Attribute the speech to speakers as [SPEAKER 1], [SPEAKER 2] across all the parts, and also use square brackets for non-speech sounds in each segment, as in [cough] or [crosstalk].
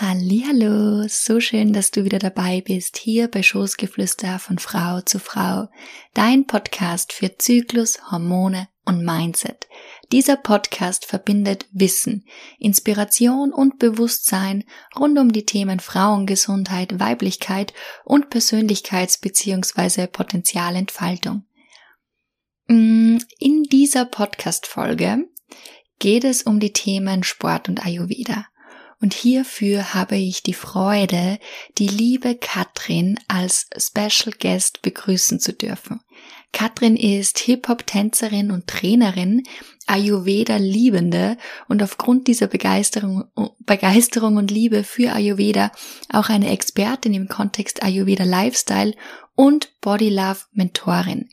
[SPEAKER 1] Hallo, so schön, dass du wieder dabei bist, hier bei Schoßgeflüster von Frau zu Frau, dein Podcast für Zyklus, Hormone und Mindset. Dieser Podcast verbindet Wissen, Inspiration und Bewusstsein rund um die Themen Frauengesundheit, Weiblichkeit und Persönlichkeits- bzw. Potenzialentfaltung. Mm, in dieser Podcast-Folge geht es um die Themen Sport und Ayurveda. Und hierfür habe ich die Freude, die liebe Katrin als Special Guest begrüßen zu dürfen. Katrin ist Hip-Hop-Tänzerin und Trainerin, Ayurveda-Liebende und aufgrund dieser Begeisterung, Begeisterung und Liebe für Ayurveda auch eine Expertin im Kontext Ayurveda Lifestyle und Body Love Mentorin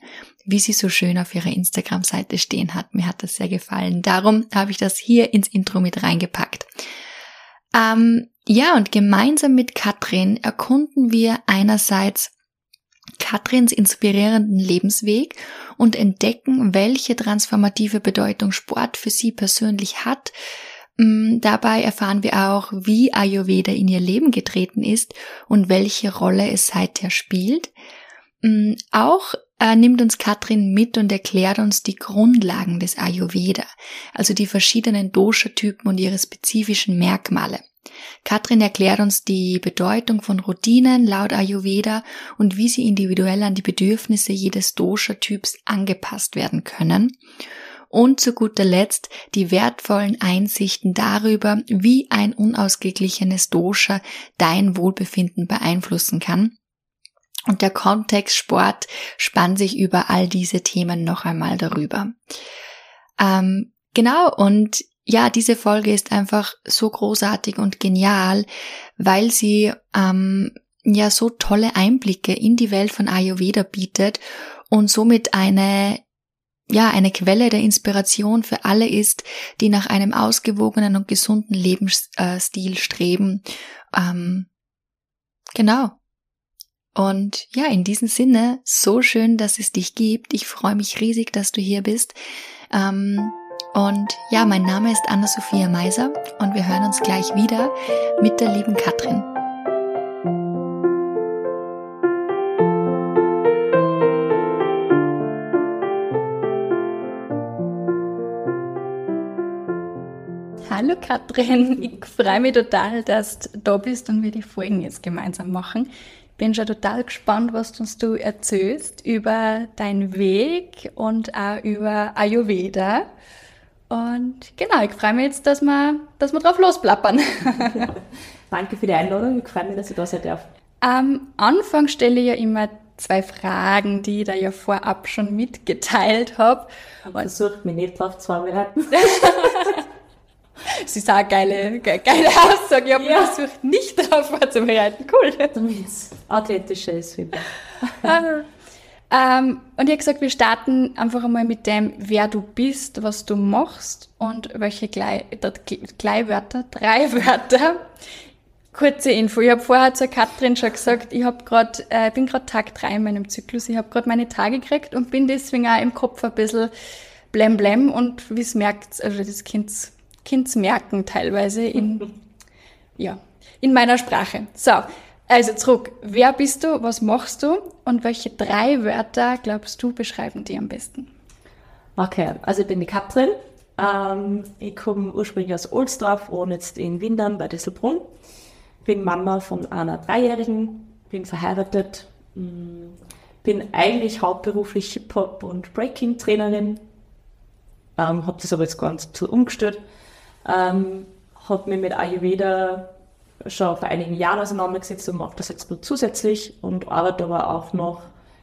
[SPEAKER 1] wie sie so schön auf ihrer Instagram-Seite stehen hat. Mir hat das sehr gefallen. Darum habe ich das hier ins Intro mit reingepackt. Ähm, ja, und gemeinsam mit Katrin erkunden wir einerseits Katrins inspirierenden Lebensweg und entdecken, welche transformative Bedeutung Sport für sie persönlich hat. Mm, dabei erfahren wir auch, wie Ayurveda in ihr Leben getreten ist und welche Rolle es seither spielt. Mm, auch äh, nimmt uns Katrin mit und erklärt uns die Grundlagen des Ayurveda, also die verschiedenen Dosha-Typen und ihre spezifischen Merkmale. Katrin erklärt uns die Bedeutung von Routinen laut Ayurveda und wie sie individuell an die Bedürfnisse jedes Dosha-Typs angepasst werden können. Und zu guter Letzt die wertvollen Einsichten darüber, wie ein unausgeglichenes Dosha dein Wohlbefinden beeinflussen kann und der Kontext Sport spannt sich über all diese Themen noch einmal darüber. Ähm, genau, und ja, diese Folge ist einfach so großartig und genial, weil sie ähm, ja so tolle Einblicke in die Welt von Ayurveda bietet und somit eine ja, eine Quelle der Inspiration für alle ist, die nach einem ausgewogenen und gesunden Lebensstil streben. Ähm, genau. Und ja, in diesem Sinne, so schön, dass es dich gibt. Ich freue mich riesig, dass du hier bist. Ähm, und ja, mein Name ist Anna-Sophia Meiser und wir hören uns gleich wieder mit der lieben Katrin. Hallo Katrin, [laughs] ich freue mich total, dass du da bist und wir die Folgen jetzt gemeinsam machen bin schon total gespannt, was uns du erzählst über deinen Weg und auch über Ayurveda. Und genau, ich freue mich jetzt, dass wir, dass wir drauf losplappern.
[SPEAKER 2] Ja. Danke für die Einladung. Ich freue mich, dass ich da sein darf.
[SPEAKER 1] Am Anfang stelle ich ja immer zwei Fragen, die ich da ja vorab schon mitgeteilt habe.
[SPEAKER 2] Versucht mich nicht drauf zu vorbereiten. [laughs] [laughs]
[SPEAKER 1] Sie ist auch eine geile, geile Aussage. Ich habe ja. versucht, nicht darauf vorzubereiten. Cool.
[SPEAKER 2] Damit es authentischer ist. [laughs]
[SPEAKER 1] ähm, und ich habe gesagt, wir starten einfach einmal mit dem, wer du bist, was du machst und welche Gleichwörter, drei Wörter. Kurze Info. Ich habe vorher zur Katrin schon gesagt, ich hab grad, äh, bin gerade Tag drei in meinem Zyklus. Ich habe gerade meine Tage gekriegt und bin deswegen auch im Kopf ein bisschen blem blem und wie es merkt, also das Kind Kinds merken teilweise in, ja, in meiner Sprache. So, also zurück. Wer bist du? Was machst du? Und welche drei Wörter glaubst du beschreiben die am besten?
[SPEAKER 2] Okay, also ich bin die Katrin. Ähm, ich komme ursprünglich aus Ohlsdorf, wohne jetzt in Windern bei Disselbrunn. Bin Mama von einer Dreijährigen, bin verheiratet, mm, bin eigentlich hauptberuflich Hip-Hop und Breaking-Trainerin. Ähm, habe das aber jetzt ganz zu umgestellt ähm, habe mich mit Ayurveda schon vor einigen Jahren auseinandergesetzt und mache das jetzt nur zusätzlich und arbeite aber auch noch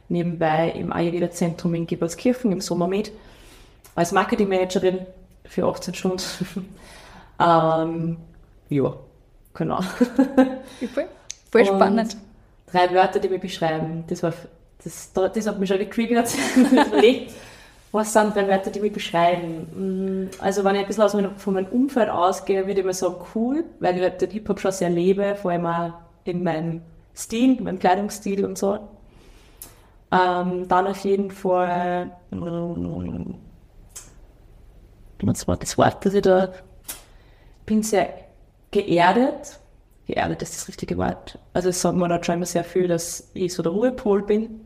[SPEAKER 2] nebenbei im Ayurveda-Zentrum in Gebertskirchen im Sommermed als Marketingmanagerin für 18 Stunden. [laughs] ähm, ja, genau.
[SPEAKER 1] Voll, voll spannend.
[SPEAKER 2] drei Wörter, die mich beschreiben, das war das, das hat mich schon getriggert, [laughs] überlegt. Was sind drei Wörter, die mich beschreiben? Mm, also wenn ich ein bisschen aus von meinem Umfeld ausgehe, würde ich mal sagen cool, weil ich halt den Hip-Hop schon sehr lebe, vor allem auch in meinem Stil, in meinem Kleidungsstil und so. Ähm, dann auf jeden Fall, was war das Wort, dass ich da bin sehr geerdet, geerdet ist das richtige Wort. Also es sagt mir da schon immer sehr viel, dass ich so der Ruhepol bin.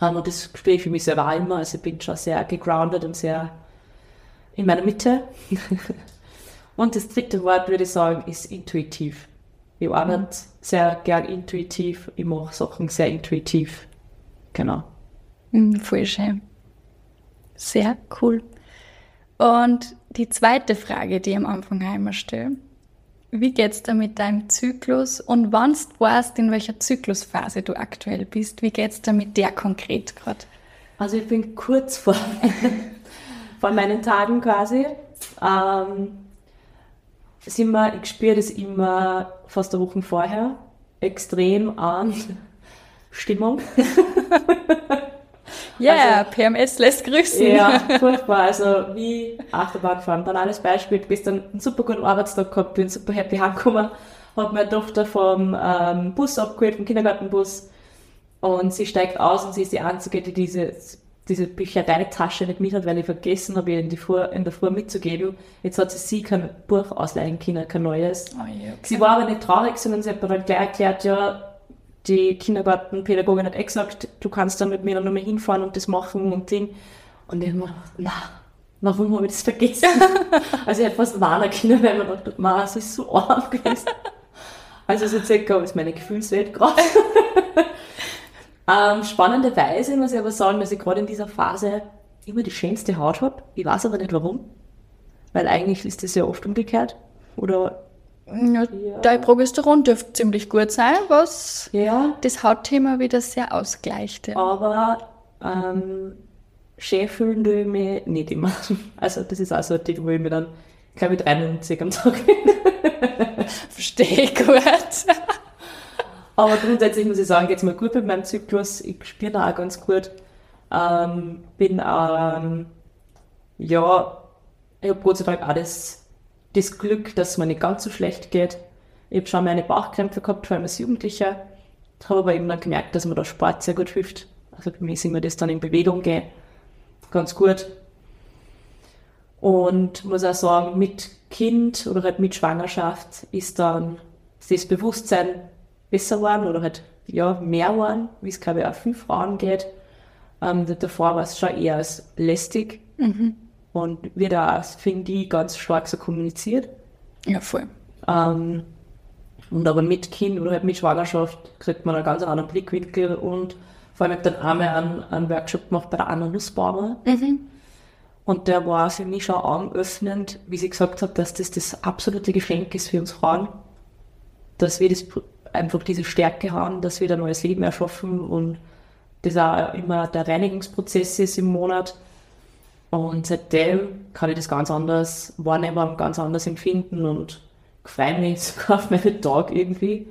[SPEAKER 2] Um, und das spüre ich für mich selber immer. Also ich bin schon sehr gegroundet und sehr in meiner Mitte. [laughs] und das dritte Wort, würde ich sagen, ist intuitiv. Ich arbeite mhm. sehr gern intuitiv. Ich mache Sachen sehr intuitiv. Genau.
[SPEAKER 3] Mhm, voll schön. Sehr cool. Und die zweite Frage, die ich am Anfang einmal stelle. Wie geht's da mit deinem Zyklus und wann du weißt, in welcher Zyklusphase du aktuell bist? Wie geht's da mit der konkret gerade?
[SPEAKER 2] Also ich bin kurz vor, [laughs] vor meinen Tagen quasi. Ähm, sind wir, ich spüre das immer fast eine Woche vorher extrem an Stimmung. [laughs]
[SPEAKER 3] Ja, yeah, also, PMS lässt grüßen.
[SPEAKER 2] Ja, furchtbar. Also wie Achterbahn fahren. Banales Beispiel, du bist dann einen super guten Arbeitstag gehabt, bin super happy heimgekommen, hat meine Tochter vom ähm, Bus abgeholt, vom Kindergartenbus und sie steigt aus und sie ist die Einzige, die diese, diese Büchereitasche nicht mit hat, weil ich vergessen habe, ihr in, die Früh, in der Früh mitzugeben. Jetzt hat sie sie kein Buch ausleihen können, kein neues. Oh, okay. Sie war aber nicht traurig, sondern sie hat mir dann gleich erklärt, ja, die Kindergartenpädagogin hat eh gesagt, du kannst dann mit mir dann nochmal hinfahren und das machen und Ding. Und ich habe mir gedacht, na, warum habe ich das vergessen? [laughs] also ich hätte fast warnen können, weil man dachte, man, es ist so arm gewesen. Also so circa ist meine Gefühlswelt gerade. [laughs] ähm, spannenderweise muss ich aber sagen, dass ich gerade in dieser Phase immer die schönste Haut habe. Ich weiß aber nicht warum. Weil eigentlich ist das ja oft umgekehrt. Oder
[SPEAKER 3] ja, ja. Dein Progesteron dürfte ziemlich gut sein, was ja. das Hautthema wieder sehr ausgleicht.
[SPEAKER 2] Ja. Aber ähm, schön fühlen tue ich mich nicht immer. [laughs] Also das ist auch so ein Ding, wo ich mir dann, glaube ich, 93 am Tag [laughs]
[SPEAKER 3] Verstehe ich gut. [laughs]
[SPEAKER 2] Aber grundsätzlich muss ich sagen, geht es mir gut mit meinem Zyklus. Ich spüre da auch ganz gut. Ähm, bin, ähm, ja, ich habe Gott sei Dank auch das Glück, dass es mir nicht ganz so schlecht geht. Ich habe schon meine Bauchkrämpfe gehabt, vor allem als Jugendlicher. Habe aber eben dann gemerkt, dass mir der Sport sehr gut hilft. Also für mich ist immer das dann in Bewegung gehen ganz gut. Und muss auch sagen, mit Kind oder halt mit Schwangerschaft ist dann das Bewusstsein besser geworden oder halt ja, mehr geworden, wie es glaube ich auch vielen Frauen geht. Ähm, davor war es schon eher als lästig. Mhm und wird auch, finde ich, ganz stark so kommuniziert.
[SPEAKER 3] Ja, voll.
[SPEAKER 2] Ähm, und aber mit Kind oder halt mit Schwangerschaft kriegt man einen ganz anderen Blickwinkel und vor allem habe ich dann einmal einen, einen Workshop gemacht bei der Anna Nussbaumer. Mhm. Und der war für mich schon augenöffnend, wie sie gesagt hat, dass das das absolute Geschenk ist für uns Frauen. Dass wir das einfach diese Stärke haben, dass wir ein neues Leben erschaffen und das auch immer der Reinigungsprozess ist im Monat und seitdem kann ich das ganz anders wahrnehmen, ganz anders empfinden und freue mich [laughs] sogar auf meinen Tag irgendwie,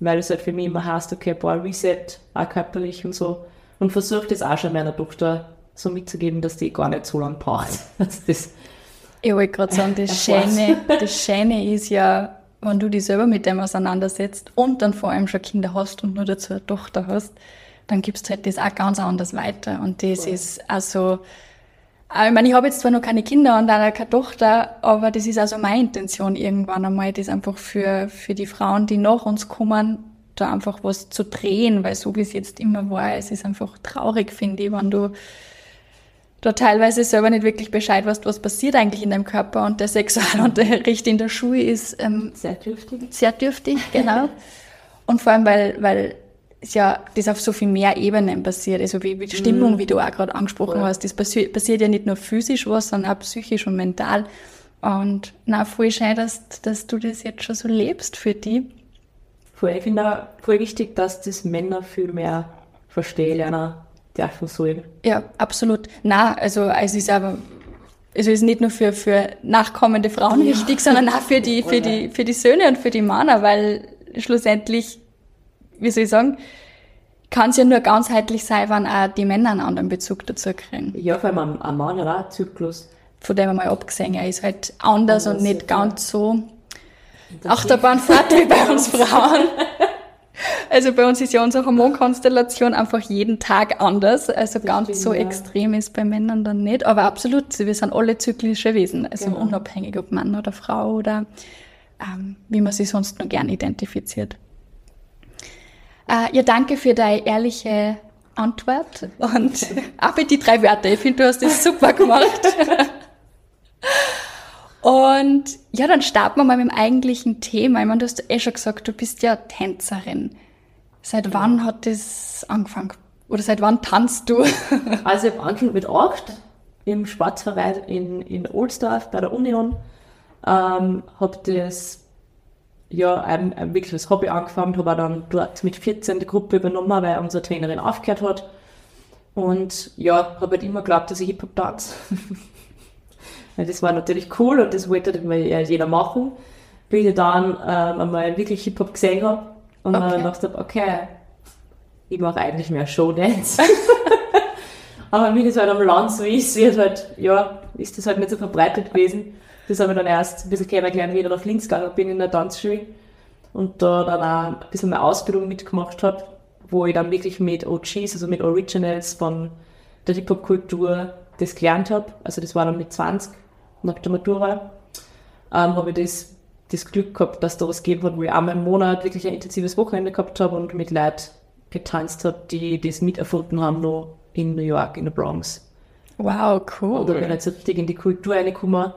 [SPEAKER 2] weil es halt für mich immer heißt, okay, boah, Reset, auch körperlich und so. Und versuche das auch schon meiner Tochter so mitzugeben, dass die gar nicht so lange braucht. [laughs] das
[SPEAKER 3] ich wollte gerade sagen, das [laughs] Schöne, das Schöne ist ja, wenn du dich selber mit dem auseinandersetzt und dann vor allem schon Kinder hast und nur dazu eine Tochter hast, dann gibst du halt das auch ganz anders weiter. Und das cool. ist also, ich meine, ich habe jetzt zwar noch keine Kinder und auch keine Tochter, aber das ist also meine Intention irgendwann einmal, das einfach für, für die Frauen, die nach uns kommen, da einfach was zu drehen, weil so wie es jetzt immer war, es ist einfach traurig, finde ich, wenn du da teilweise selber nicht wirklich Bescheid weißt, was passiert eigentlich in deinem Körper und der Sexualunterricht in der Schule ist ähm,
[SPEAKER 2] sehr dürftig.
[SPEAKER 3] Sehr dürftig, genau. [laughs] und vor allem, weil, weil ist ja das auf so viel mehr Ebenen passiert. Also wie, wie die Stimmung, mm. wie du auch gerade angesprochen ja. hast, das passi passiert ja nicht nur physisch was, sondern auch psychisch und mental. Und na, voll schön, dass, dass du das jetzt schon so lebst für die.
[SPEAKER 2] Voll, ich finde auch voll wichtig, dass das Männer viel mehr verstehen lernen dürfen sollen.
[SPEAKER 3] Ja, absolut. Na, also es ist aber also ist nicht nur für, für nachkommende Frauen ja. wichtig, sondern auch für die, [laughs] für die, für die Söhne und für die Männer, weil schlussendlich wie soll ich sagen, kann es ja nur ganzheitlich sein, wenn auch die Männer einen anderen Bezug dazu kriegen.
[SPEAKER 2] Ja, vor allem ein Mann hat auch einen Zyklus.
[SPEAKER 3] Von dem einmal abgesehen, er ist halt anders, anders und nicht ja. ganz so Achterbahnfahrt wie bei [laughs] uns Frauen. Also bei uns ist ja unsere Hormonkonstellation einfach jeden Tag anders. Also das ganz so ja. extrem ist bei Männern dann nicht. Aber absolut, wir sind alle zyklische Wesen. Also genau. unabhängig ob Mann oder Frau oder ähm, wie man sich sonst nur gern identifiziert. Äh, ja, danke für deine ehrliche Antwort und [laughs] auch für die drei Wörter. Ich finde, du hast das super gemacht. [laughs] und ja, dann starten wir mal mit dem eigentlichen Thema. Ich meine, du hast eh schon gesagt, du bist ja Tänzerin. Seit wann hat das angefangen? Oder seit wann tanzt du? [laughs]
[SPEAKER 2] also ich habe angefangen mit acht im Sportverein in, in Ohlsdorf bei der Union. Ähm, habe das ja ein, ein wirkliches Hobby angefangen, habe dann dort mit 14 die Gruppe übernommen, weil unsere Trainerin aufgehört hat. Und ja, habe halt immer geglaubt, dass ich Hip-Hop tanze. [laughs] das war natürlich cool und das wollte halt jeder machen. Bis ich dann ähm, einmal wirklich Hip-Hop gesehen habe und okay. dann dachte ich, okay, ich mache eigentlich mehr Showdance. [laughs] Aber wie das halt am Land so ist, wird halt, ja, ist das halt nicht so verbreitet gewesen. Das habe ich dann erst ein bisschen kennengelernt, wie ich nach Linz gegangen bin in der Tanzschule und da dann auch ein bisschen eine Ausbildung mitgemacht habe, wo ich dann wirklich mit OGs, also mit Originals von der Hip-Hop-Kultur das gelernt habe. Also das war dann mit 20 nach der Matura. Ähm, habe ich das, das Glück gehabt, dass da was gegeben hat, wo ich einmal im Monat wirklich ein intensives Wochenende gehabt habe und mit Leuten getanzt habe, die das miterfunden haben, noch in New York, in der Bronx.
[SPEAKER 3] Wow, cool.
[SPEAKER 2] Und da bin ich jetzt richtig in die Kultur reingekommen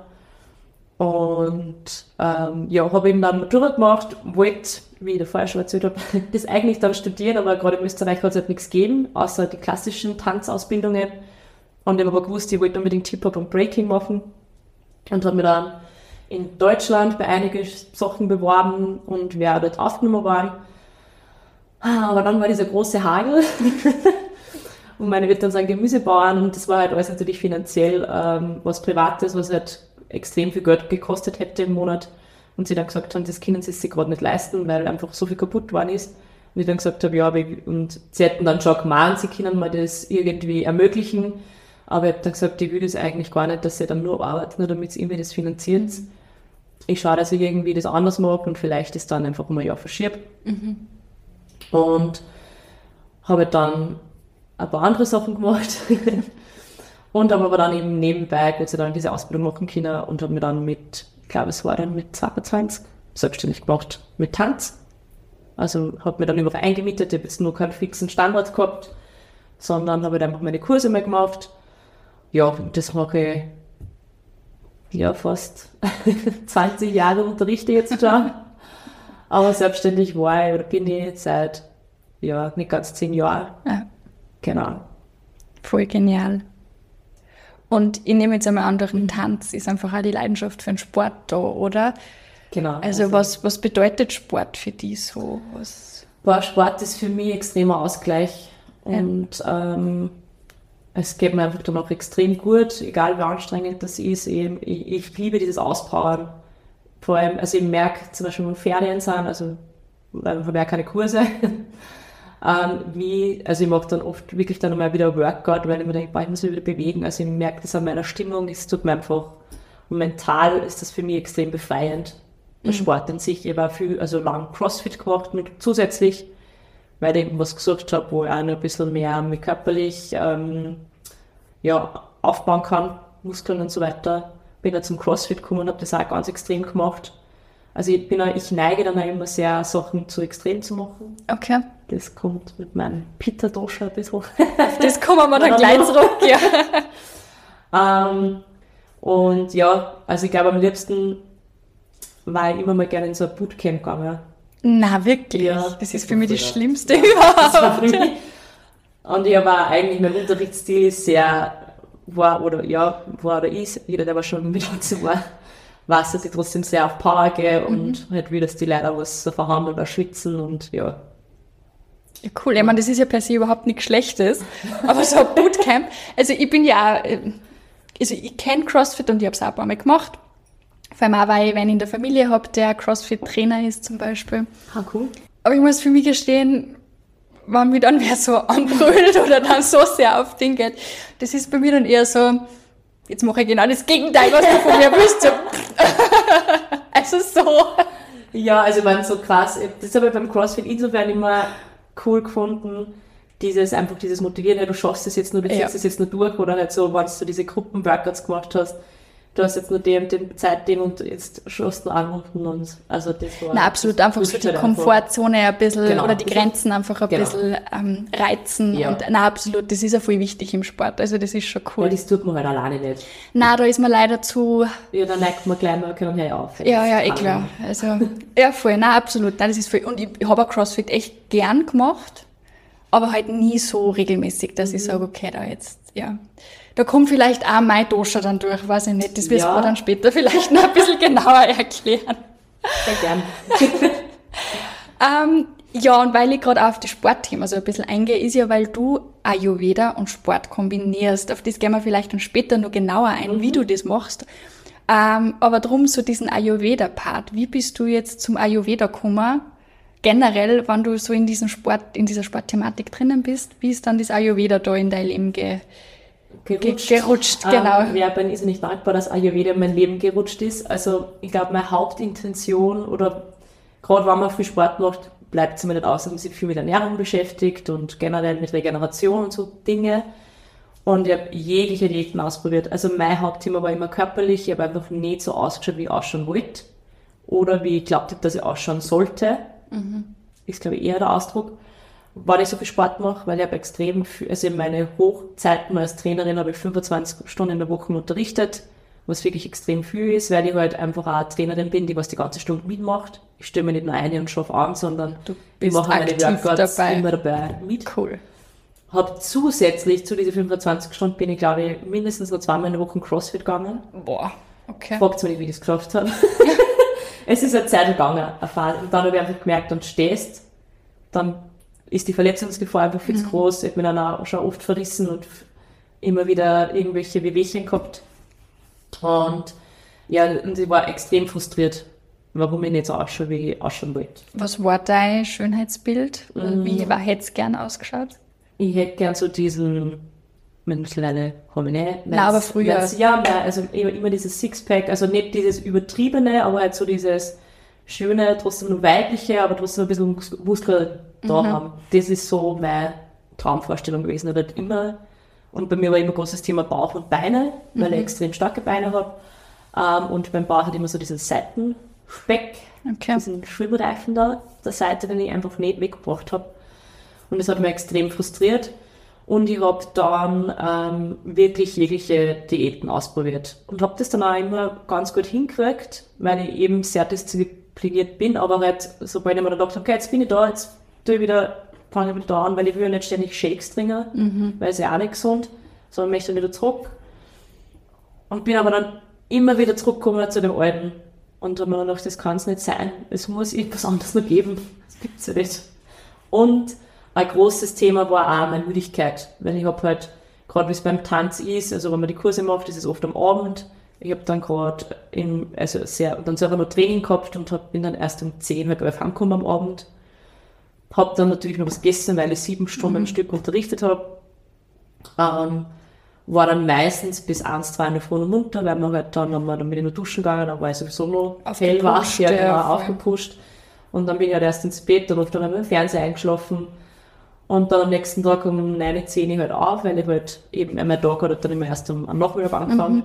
[SPEAKER 2] und ähm, ja, habe eben dann Matura gemacht, wollte, wie ich vorher schon erzählt habe, [laughs] das eigentlich dann studieren, aber gerade in Österreich hat es halt nichts gegeben, außer die klassischen Tanzausbildungen. Und ich habe aber gewusst, ich wollte unbedingt Hip-Hop und Breaking machen. Und habe mir dann in Deutschland bei einigen Sachen beworben und wer dort aufgenommen worden. Ah, aber dann war dieser große Hagel. [laughs] und meine Eltern sind Gemüsebauern und das war halt alles natürlich finanziell ähm, was Privates, was halt extrem viel Geld gekostet hätte im Monat und sie dann gesagt haben, das können sie sich gerade nicht leisten, weil einfach so viel kaputt worden ist. Und ich dann gesagt habe, ja, und sie hätten dann schon gemeint, sie können mir das irgendwie ermöglichen, aber ich habe dann gesagt, ich will das eigentlich gar nicht, dass sie dann nur arbeiten, nur damit sie irgendwie das finanzieren. Ich schaue, dass ich irgendwie das anders mache und vielleicht ist dann einfach mal ein Jahr verschiebt. Mhm. Und habe dann ein paar andere Sachen gemacht. [laughs] Und habe aber dann eben nebenbei Gott sei Dank diese Ausbildung machen können und habe mir dann mit, ich glaube es war dann mit 22 selbstständig gemacht mit Tanz. Also habe mir dann überall eingemietet, ich habe jetzt nur keinen fixen Standort gehabt, sondern habe einfach meine Kurse mal gemacht. Ja, das mache ich ja fast [laughs] 20 Jahre unterrichte jetzt schon. Aber selbstständig war ich oder bin ich seit ja nicht ganz zehn Jahren. Ja. Genau.
[SPEAKER 3] Voll genial. Und ich nehme jetzt einmal an, durch den Tanz ist einfach auch die Leidenschaft für den Sport da, oder?
[SPEAKER 2] Genau.
[SPEAKER 3] Also, also was, was bedeutet Sport für dich so? Was?
[SPEAKER 2] Boah, Sport ist für mich extremer Ausgleich. Und ja. ähm, es geht mir einfach dann auch extrem gut, egal wie anstrengend das ist. Ich, ich, ich liebe dieses Auspowern. Vor allem, also ich merke zum Beispiel, wenn Ferien sind, also wir haben ja keine Kurse, ähm, wie, also ich mache dann oft wirklich dann mal wieder Workout, weil ich mir denke, ich muss mich wieder bewegen. Also ich merke das an meiner Stimmung, es tut mir einfach, mental ist das für mich extrem befreiend. Der mhm. Sport in sich, ich war viel, also lang Crossfit gemacht mit zusätzlich, weil ich eben was gesucht habe, wo ich auch noch ein bisschen mehr mit körperlich ähm, ja, aufbauen kann, Muskeln und so weiter. Bin dann zum Crossfit gekommen und habe das auch ganz extrem gemacht. Also ich, bin, ich neige dann auch immer sehr, Sachen zu extrem zu machen.
[SPEAKER 3] Okay.
[SPEAKER 2] Das kommt mit meinem Peter Doscher ein bisschen. [laughs]
[SPEAKER 3] das kommen wir dann gleich zurück, ja. [laughs]
[SPEAKER 2] ähm, und ja, also ich glaube am liebsten war ich immer mal gerne in so ein Bootcamp gegangen.
[SPEAKER 3] Na, wirklich? Ja, das, das ist für mich das Schlimmste überhaupt.
[SPEAKER 2] Und ich war eigentlich, mein Unterrichtsstil ist sehr, war oder ja, war oder ist, jeder, der war schon mit uns war, weiß, dass ich trotzdem sehr auf Power gehe mhm. und halt will, dass die Leute was so verhandeln oder schwitzen und ja.
[SPEAKER 3] Ja, cool. Ich meine, das ist ja per se überhaupt nichts Schlechtes. Aber so ein Bootcamp, also ich bin ja, äh, also ich kenne CrossFit und ich habe es auch ein paar Mal gemacht. Vor allem auch, weil ich einen in der Familie habe, der CrossFit-Trainer ist zum Beispiel.
[SPEAKER 2] Ah, cool.
[SPEAKER 3] Aber ich muss für mich gestehen, wenn mich dann wer so anbrüllt [laughs] oder dann so sehr auf Ding geht, das ist bei mir dann eher so, Jetzt mache ich genau das Gegenteil, was du von mir willst. So. [laughs] also so.
[SPEAKER 2] Ja, also ich meine, so krass. Das habe ich beim CrossFit insofern immer cool gefunden. Dieses, einfach dieses Motivieren, ja, du schaffst es jetzt nur, du ziehst es jetzt nur durch, oder halt so, wenn du diese Gruppenworkouts gemacht hast. Du hast jetzt nur den, den Zeit, den und jetzt schaust du anrufen und also das war.
[SPEAKER 3] Na, absolut, einfach so die Komfortzone ein bisschen
[SPEAKER 2] Genau.
[SPEAKER 3] oder die Grenzen einfach ein
[SPEAKER 2] Genau.
[SPEAKER 3] bisschen ähm, reizen.
[SPEAKER 2] Ja.
[SPEAKER 3] Und na, absolut, das ist ja voll wichtig im Sport. Also das ist schon
[SPEAKER 2] Ja,
[SPEAKER 3] cool.
[SPEAKER 2] das tut man halt alleine nicht.
[SPEAKER 3] Na, da ist man leider zu,
[SPEAKER 2] Ja, dann neigt man gleich mal, können wir auf.
[SPEAKER 3] ja, ja, eh klar. Also, ja, voll, na, absolut. Nein, das ist voll. Und ich habe auch CrossFit echt gern gemacht, aber halt nie so regelmäßig, dass ich
[SPEAKER 2] Mhm.
[SPEAKER 3] sage, okay, da jetzt, ja. Da kommt vielleicht auch mein Dosha dann durch, weiß ich nicht. Das wirst
[SPEAKER 2] Ja.
[SPEAKER 3] du dann später [laughs] vielleicht noch ein bisschen genauer erklären.
[SPEAKER 2] Sehr gern. [laughs]
[SPEAKER 3] Ähm, ja, und weil ich gerade auf das Sportthema so ein bisschen eingehe, ist ja, weil du Ayurveda und Sport kombinierst. Auf das gehen wir vielleicht dann später noch genauer ein, wie du das machst. Ähm, aber drum so diesen Ayurveda-Part. Wie bist du jetzt zum Ayurveda gekommen? Generell, wenn du so in diesem Sport, in dieser Sportthematik drinnen bist, wie ist dann das Ayurveda da in dein Leben ge
[SPEAKER 2] Gerutscht.
[SPEAKER 3] Ge- gerutscht, genau.
[SPEAKER 2] Ähm, bin ist nicht dankbar, dass Ayurveda in mein Leben gerutscht ist. Also ich glaube, meine Hauptintention oder gerade wenn man viel Sport macht, bleibt es mir nicht aus, dass man sich viel mit Ernährung beschäftigt und generell mit Regeneration und so Dinge. Und ich habe jegliche Diäten ausprobiert. Also mein Hauptthema war immer körperlich. Ich habe einfach nicht so ausgeschaut, wie ich ausschauen wollte. Oder wie ich glaubt habe, dass ich ausschauen sollte. Ist, glaube ich, eher der Ausdruck. Weil ich so viel Sport mache, weil ich habe extrem viel, also in meine Hochzeiten als Trainerin habe ich 25 Stunden in der Woche unterrichtet, was wirklich extrem viel ist, weil ich halt einfach auch eine Trainerin bin, die was die ganze Stunde mitmacht. Ich stelle mir nicht nur eine und schlafe an, sondern
[SPEAKER 3] Du
[SPEAKER 2] ich mache meine Workouts
[SPEAKER 3] dabei.
[SPEAKER 2] immer dabei mit
[SPEAKER 3] Cool.
[SPEAKER 2] habe zusätzlich zu diesen 25 Stunden bin ich, glaube ich, mindestens noch zweimal in der Woche Crossfit gegangen.
[SPEAKER 3] Boah, okay.
[SPEAKER 2] Fragt mich nicht, wie ich das geschafft habe. [laughs] es ist eine Zeit gegangen, eine Phase. Und dann habe ich einfach gemerkt, dann stehst, dann ist die Verletzungsgefahr einfach viel zu groß. Ich habe mir dann auch schon oft verrissen und immer wieder irgendwelche Wehwehchen gehabt. Und ja, und ich war extrem frustriert, warum ich nicht so ausschaue, wie ich ausschauen wollte.
[SPEAKER 3] Was war dein Schönheitsbild? Oder Wie war, hätte es gern ausgeschaut?
[SPEAKER 2] Ich hätte gern so diesen, mittlerweile habe ich nicht.
[SPEAKER 3] Na, aber früher.
[SPEAKER 2] Weil's- Ja, nein, also immer, immer dieses Sixpack, also nicht dieses übertriebene, aber halt so dieses schöne, trotzdem nur weibliche, aber trotzdem ein bisschen Mus- Muskel da
[SPEAKER 3] Mhm.
[SPEAKER 2] haben. Das ist so meine Traumvorstellung gewesen. Hab halt immer, und bei mir war immer großes Thema Bauch und Beine, weil
[SPEAKER 3] Mhm.
[SPEAKER 2] ich extrem starke Beine habe. Ähm, und beim Bauch hat immer so diesen Seitenspeck,
[SPEAKER 3] Okay.
[SPEAKER 2] diesen Schwimmreifen da, der Seite, den ich einfach nicht weggebracht habe. Und das hat mich extrem frustriert. Und ich habe dann ähm, wirklich jegliche Diäten ausprobiert. Und habe das dann auch immer ganz gut hingekriegt, weil ich eben sehr diszipliniert bin. Aber halt, sobald ich mir dann gedacht habe, okay, jetzt bin ich da, jetzt tue ich wieder, fange ich wieder da an, weil ich will ja nicht ständig Shakes trinken, weil es ja auch nicht gesund, sondern möchte wieder zurück. Und bin aber dann immer wieder zurückgekommen zu dem Alten. Und habe mir dann gedacht, das kann es nicht sein. Es muss irgendwas anderes noch geben. Das gibt's ja nicht. Und ein großes Thema war auch meine Müdigkeit. Weil ich habe halt, gerade wie es beim Tanz ist, also wenn man die Kurse macht, ist es oft am Abend. Ich habe dann gerade in, also sehr, dann selber noch Training gehabt und hab, bin dann erst um 10, halb elf heimgekommen am Abend. Hab dann natürlich noch was gegessen, weil ich sieben Stunden am Stück unterrichtet habe. Ähm, war dann meistens bis eins, zwei in der Früh noch munter, weil man halt dann, haben wir dann bin ich noch duschen gegangen, dann war ich sowieso noch hellwach, ja, genau, aufgepusht. Und dann bin ich halt erst ins Bett und oft dann im Fernseher eingeschlafen. Und dann am nächsten Tag um 9, 10 Uhr halt auf, weil ich halt eben, mein Tag halt dann immer erst am, am Nachmittag angefangen.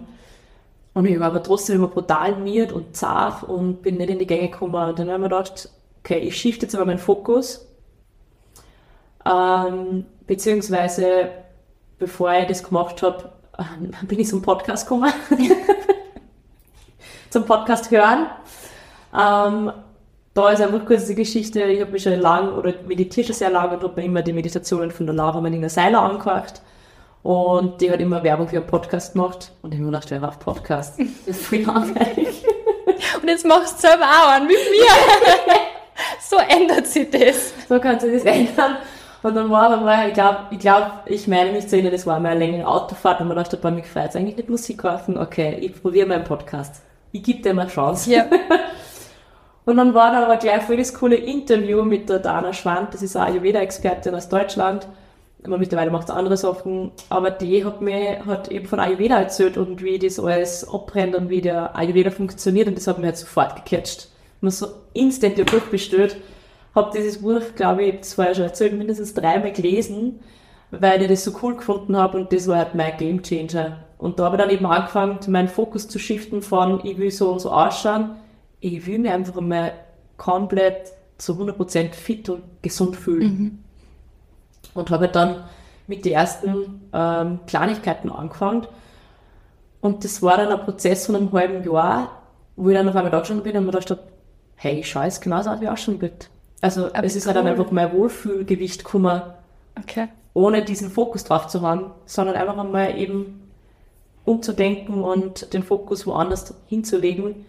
[SPEAKER 2] Und ich war aber trotzdem immer brutal miert und zart und bin nicht in die Gänge gekommen. Und dann habe ich mir gedacht, okay, ich shift jetzt aber meinen Fokus. Ähm, beziehungsweise, bevor ich das gemacht habe, [laughs] bin ich zum Podcast gekommen. [laughs] zum Podcast hören. Ähm, da ist einfach kurz die Geschichte, ich habe mich schon lang oder meditiere schon sehr lange und habe mir immer die Meditationen von der Laura Marlina Seiler angehört. Und die hat immer Werbung für einen Podcast gemacht. Und ich habe mir gedacht, wer auf Podcast? [laughs] Das ist voll langweilig.
[SPEAKER 3] Und jetzt machst du selber auch an mit mir. [laughs] so ändert sich das.
[SPEAKER 2] So kannst du das ändern. Und dann war aber mal, ich glaube, ich, glaub, ich meine mich zu erinnern, das war mal eine längere Autofahrt und man dachte, bei mir gefällt eigentlich nicht Musik kaufen. Okay, ich probiere meinen Podcast. Ich gebe dem eine Chance.
[SPEAKER 3] Ja. [laughs]
[SPEAKER 2] Und dann war da aber gleich voll das coole Interview mit der Dana Schwand, das ist eine Ayurveda-Expertin aus Deutschland. Aber mittlerweile macht sie andere Sachen. Aber die hat mir hat eben von Ayurveda erzählt und wie das alles abbrennt und wie der Ayurveda funktioniert. Und das hat mir halt sofort gecatcht. Man so instant ihr Buch bestellt. Hab dieses Buch, glaube ich, das war ja schon erzählt, mindestens dreimal gelesen. weil ich das so cool gefunden habe und das war halt mein Game Changer. Und da habe ich dann eben angefangen, meinen Fokus zu shiften von, ich will so und so ausschauen, ich will mich einfach mal komplett zu 100% fit und gesund fühlen.
[SPEAKER 3] Mhm.
[SPEAKER 2] Und habe dann mit den ersten ähm, Kleinigkeiten angefangen. Und das war dann ein Prozess von einem halben Jahr, wo ich dann auf einmal da gestanden bin und mir gedacht habe, hey, ich schaue jetzt genauso aus wie auch schon wird. Also
[SPEAKER 3] Aber
[SPEAKER 2] es ist halt dann
[SPEAKER 3] cool.
[SPEAKER 2] einfach mein Wohlfühlgewicht gekommen,
[SPEAKER 3] Okay.
[SPEAKER 2] ohne diesen Fokus drauf zu haben, sondern einfach einmal eben umzudenken und den Fokus woanders hinzulegen.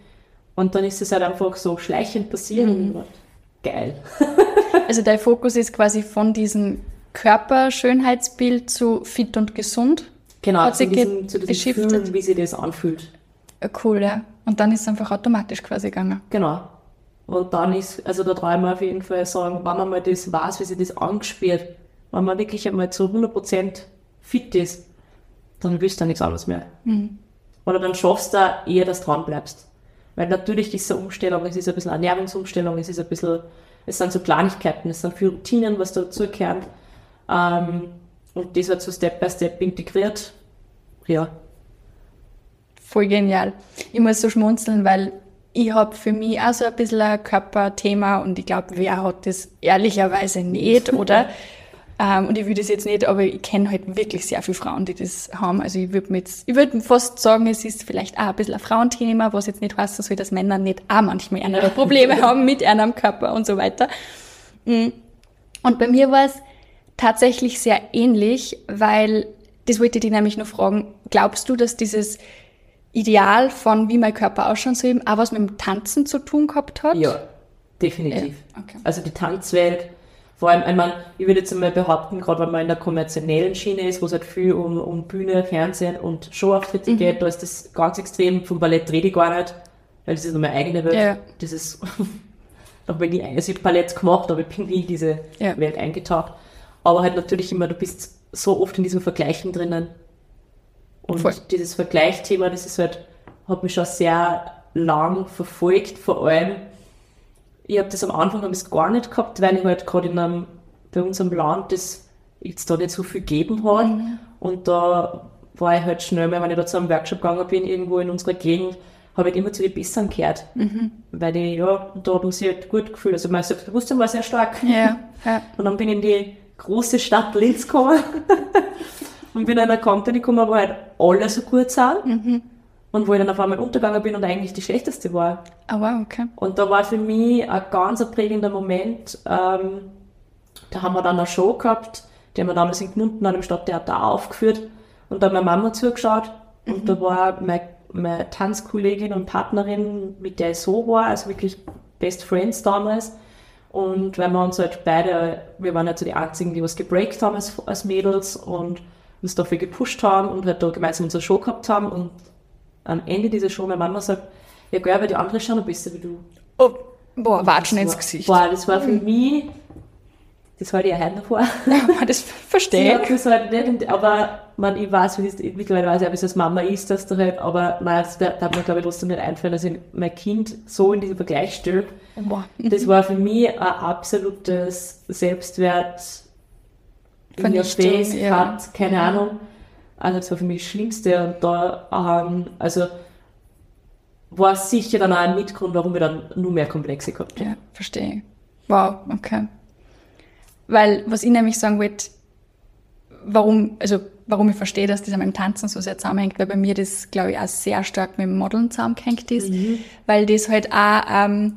[SPEAKER 2] Und dann ist es halt einfach so schleichend passiert dachte, geil.
[SPEAKER 3] Also dein Fokus ist quasi von diesem Körperschönheitsbild zu fit und gesund.
[SPEAKER 2] Genau,
[SPEAKER 3] Hat
[SPEAKER 2] zu diesem, zu diesem
[SPEAKER 3] geschiftet.
[SPEAKER 2] Gefühl, wie sich das anfühlt.
[SPEAKER 3] Äh, Cool, ja. Und dann ist es einfach automatisch quasi gegangen.
[SPEAKER 2] Genau. Und dann ist, also da traue ich mir auf jeden Fall sagen, wenn man mal das weiß, wie sich das angespielt, wenn man wirklich einmal zu 100% fit ist, dann willst du nichts anderes mehr. Oder dann schaffst du eher, dass du dran bleibst. Weil natürlich ist es eine Umstellung, es ist ein bisschen eine Ernährungsumstellung, es ist ein bisschen, es sind so Kleinigkeiten, es sind viele Routinen, was dazugehört. Ähm, und das wird so Step by Step integriert. Ja.
[SPEAKER 3] Voll genial. Ich muss so schmunzeln, weil ich habe für mich auch so ein bisschen ein Körperthema und ich glaube, wer hat das ehrlicherweise nicht, [laughs] oder? ähm, und ich will das jetzt nicht, aber ich kenne halt wirklich sehr viele Frauen, die das haben. Also ich würde mir jetzt, ich würde fast sagen, es ist vielleicht auch ein bisschen ein Frauenthema, was jetzt nicht heißt, so dass Männer nicht auch manchmal andere Probleme [laughs] haben mit einem Körper und so weiter. Mm. Und bei mir war es tatsächlich sehr ähnlich, weil, das wollte ich dich nämlich noch fragen, glaubst du, dass dieses Ideal von wie mein Körper ausschauen soll, auch was mit dem Tanzen zu tun gehabt hat?
[SPEAKER 2] Ja, definitiv.
[SPEAKER 3] Ja, okay.
[SPEAKER 2] Also die Tanzwelt, vor allem, ich, mein, ich würde jetzt einmal behaupten, gerade wenn man in der kommerziellen Schiene ist, wo es halt viel um, um Bühne, Fernsehen und Showauftritte
[SPEAKER 3] Mhm.
[SPEAKER 2] geht, da ist das ganz extrem. Vom Ballett rede ich gar nicht, weil das ist nur meine eigene Welt.
[SPEAKER 3] Ja.
[SPEAKER 2] Das ist, [laughs] da habe ich also ich Ballett gemacht, aber ich bin nie in diese
[SPEAKER 3] Ja.
[SPEAKER 2] Welt eingetaucht. Aber halt natürlich immer, du bist so oft in diesem Vergleichen drinnen. Und
[SPEAKER 3] Voll.
[SPEAKER 2] dieses Vergleichsthema, das ist halt, hat mich schon sehr lang verfolgt, vor allem, ich habe das am Anfang hab ich's gar nicht gehabt, weil ich halt gerade in einem, bei unserem Land das jetzt da nicht so viel gegeben hat. Und da war ich halt schnell mal, wenn ich da zu einem Workshop gegangen bin, irgendwo in unserer Gegend, habe ich immer zu den Besseren gehört. Weil ich, ja, da hat man sich halt gut gefühlt. Also mein Selbstbewusstsein war sehr stark.
[SPEAKER 3] Ja, ja.
[SPEAKER 2] Und dann bin ich in die große Stadt Linz gekommen [laughs] und bin in einer Company gekommen, wo halt alle so gut sind. Und wo ich dann auf einmal untergegangen bin und eigentlich die schlechteste war.
[SPEAKER 3] Oh wow, okay.
[SPEAKER 2] Und da war für mich ein ganz prägender Moment. Ähm, da haben wir dann eine Show gehabt, die haben wir damals in Gmunden an dem Stadttheater aufgeführt. Und da hat meine Mama zugeschaut. Und da war meine, meine Tanzkollegin und Partnerin, mit der ich so war, also wirklich Best Friends damals. Und weil wir uns halt beide, wir waren halt so die einzigen, die was gebreakt haben als, als Mädels und uns dafür gepusht haben und halt da gemeinsam unsere Show gehabt haben. Und am Ende dieser Show, meine Mama sagt, ja geil, weil die anderen schauen noch besser wie du.
[SPEAKER 3] Oh, boah, Watschen
[SPEAKER 2] Das
[SPEAKER 3] ins
[SPEAKER 2] war-
[SPEAKER 3] Gesicht.
[SPEAKER 2] Boah, das war für mich, das war die Erhalt davor.
[SPEAKER 3] das
[SPEAKER 2] Sie
[SPEAKER 3] verstehe ich.
[SPEAKER 2] das halt nicht, aber man, ich weiß, wie das, mittlerweile weiß ich, ob es als Mama ist, dass du halt, aber nein, das darf mir glaube ich trotzdem nicht einfallen, dass ich mein Kind so in diesen Vergleich stelle.
[SPEAKER 3] Boah.
[SPEAKER 2] Das war für mich ein absolutes Selbstwert,
[SPEAKER 3] Vernichtung, ja.
[SPEAKER 2] Keine Ahnung. Also das war für mich das Schlimmste und da, ähm, also war sicher dann auch ein Mitgrund, warum ich dann nur mehr Komplexe gehabt habe.
[SPEAKER 3] Ja, verstehe. Wow, okay. Weil, was ich nämlich sagen wollte, warum, also, warum ich verstehe, dass das an meinem Tanzen so sehr zusammenhängt, weil bei mir das, glaube ich, auch sehr stark mit dem Modeln zusammengehängt ist, weil das halt auch, ähm,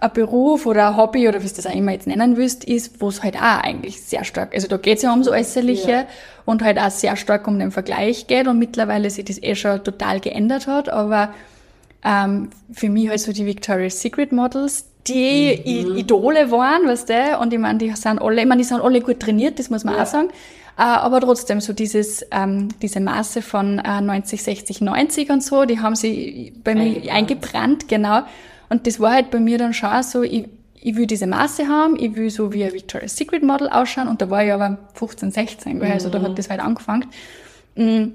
[SPEAKER 3] ein Beruf oder ein Hobby oder wie du das auch immer jetzt nennen willst, ist, wo es halt auch eigentlich sehr stark, also da geht es ja ums Äußerliche
[SPEAKER 2] Ja.
[SPEAKER 3] und halt auch sehr stark um den Vergleich geht und mittlerweile sich das eh schon total geändert hat, aber ähm, für mich halt so die Victoria's Secret Models, die I Idole waren, weißt du, und ich meine, die sind alle, ich meine, die sind alle gut trainiert, das muss man
[SPEAKER 2] Ja.
[SPEAKER 3] auch sagen, aber trotzdem so dieses, ähm, diese Maße von äh, 90, 60, 90 und so, die haben sie bei mir
[SPEAKER 2] Eingebrannt.
[SPEAKER 3] eingebrannt, genau. Und das war halt bei mir dann schon so, ich, ich will diese Maße haben, ich will so wie ein Victoria's Secret Model ausschauen und da war ich aber 15, 16, gell, also da hat das halt angefangen. Mm.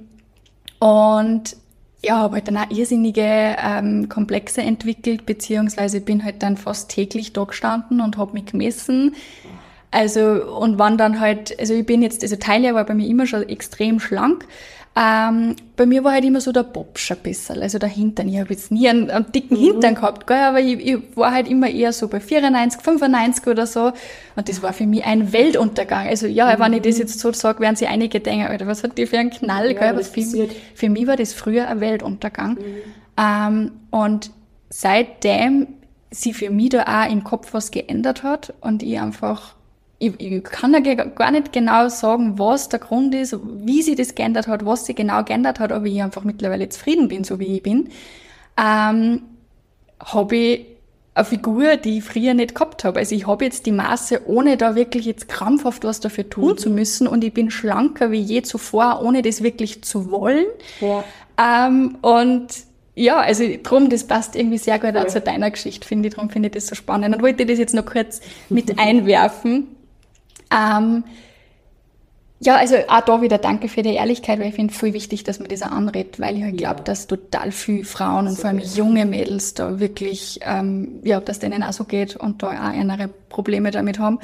[SPEAKER 3] Und ja, habe halt dann auch irrsinnige ähm, Komplexe entwickelt, beziehungsweise bin halt dann fast täglich da gestanden und habe mich gemessen. Also, und wann dann halt, also ich bin jetzt, also Taille war bei mir immer schon extrem schlank. Ähm, bei mir war halt immer so der Bobsch ein bisschen, also der Hintern. Ich habe jetzt nie einen, einen dicken mhm. Hintern gehabt, gell, aber ich, ich war halt immer eher so bei 94, 95 oder so. Und das war für mich ein Weltuntergang. Also ja, mhm. wenn ich das jetzt so sage, werden sich einige denken, Alter, was hat die für einen Knall, ja, gell? Aber für, für, mich war das früher ein Weltuntergang. Mhm. Ähm, und seitdem sie für mich da auch im Kopf was geändert hat und ich einfach ich, ich kann ja gar nicht genau sagen, was der Grund ist, wie sie das geändert hat, was sie genau geändert hat, aber ich einfach mittlerweile zufrieden bin, so wie ich bin, ähm, habe ich eine Figur, die ich früher nicht gehabt habe. Also ich habe jetzt die Maße, ohne da wirklich jetzt krampfhaft was dafür tun mhm. zu müssen und ich bin schlanker wie je zuvor, ohne das wirklich zu wollen. Ja. Ähm, und ja, also drum, das passt irgendwie sehr gut auch zu deiner Geschichte, finde ich. Darum finde ich das so spannend. Und wollte das jetzt noch kurz mit einwerfen. Ähm, ja, also auch da wieder danke für die Ehrlichkeit, weil ich finde es voll wichtig, dass man das auch anredet, weil ich halt glaube, dass total viele Frauen und so vor allem junge Mädels da wirklich, ähm, ja, dass denen auch so geht und da auch andere Probleme damit haben.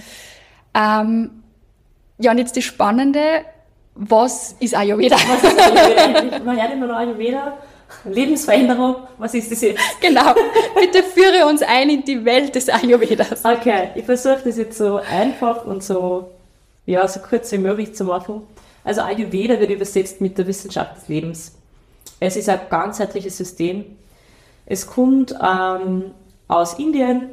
[SPEAKER 3] Ähm, ja, und jetzt das Spannende, was ist Ayurveda? Was ist
[SPEAKER 2] Ayurveda? Man hört immer noch Ayurveda. Lebensveränderung, was ist das jetzt?
[SPEAKER 3] Genau, bitte führe uns ein in die Welt des Ayurvedas.
[SPEAKER 2] Okay, ich versuche das jetzt so einfach und so, ja, so kurz wie möglich zu machen. Also Ayurveda wird übersetzt mit der Wissenschaft des Lebens. Es ist ein ganzheitliches System. Es kommt ähm, aus Indien,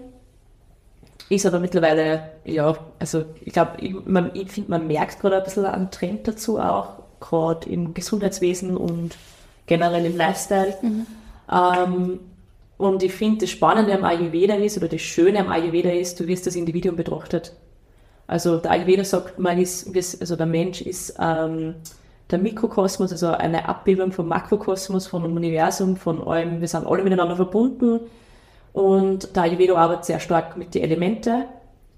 [SPEAKER 2] ist aber mittlerweile, ja, also ich glaube, ich, ich finde, man merkt gerade ein bisschen einen Trend dazu auch, gerade im Gesundheitswesen und generell im Lifestyle. Mhm. Ähm, und ich finde, das Spannende am Ayurveda ist, oder das Schöne am Ayurveda ist, du wirst das Individuum betrachtet. Also der Ayurveda sagt, man ist, also der Mensch ist ähm, der Mikrokosmos, also eine Abbildung vom Makrokosmos, vom Universum, von allem. Wir sind alle miteinander verbunden. Und der Ayurveda arbeitet sehr stark mit den Elementen,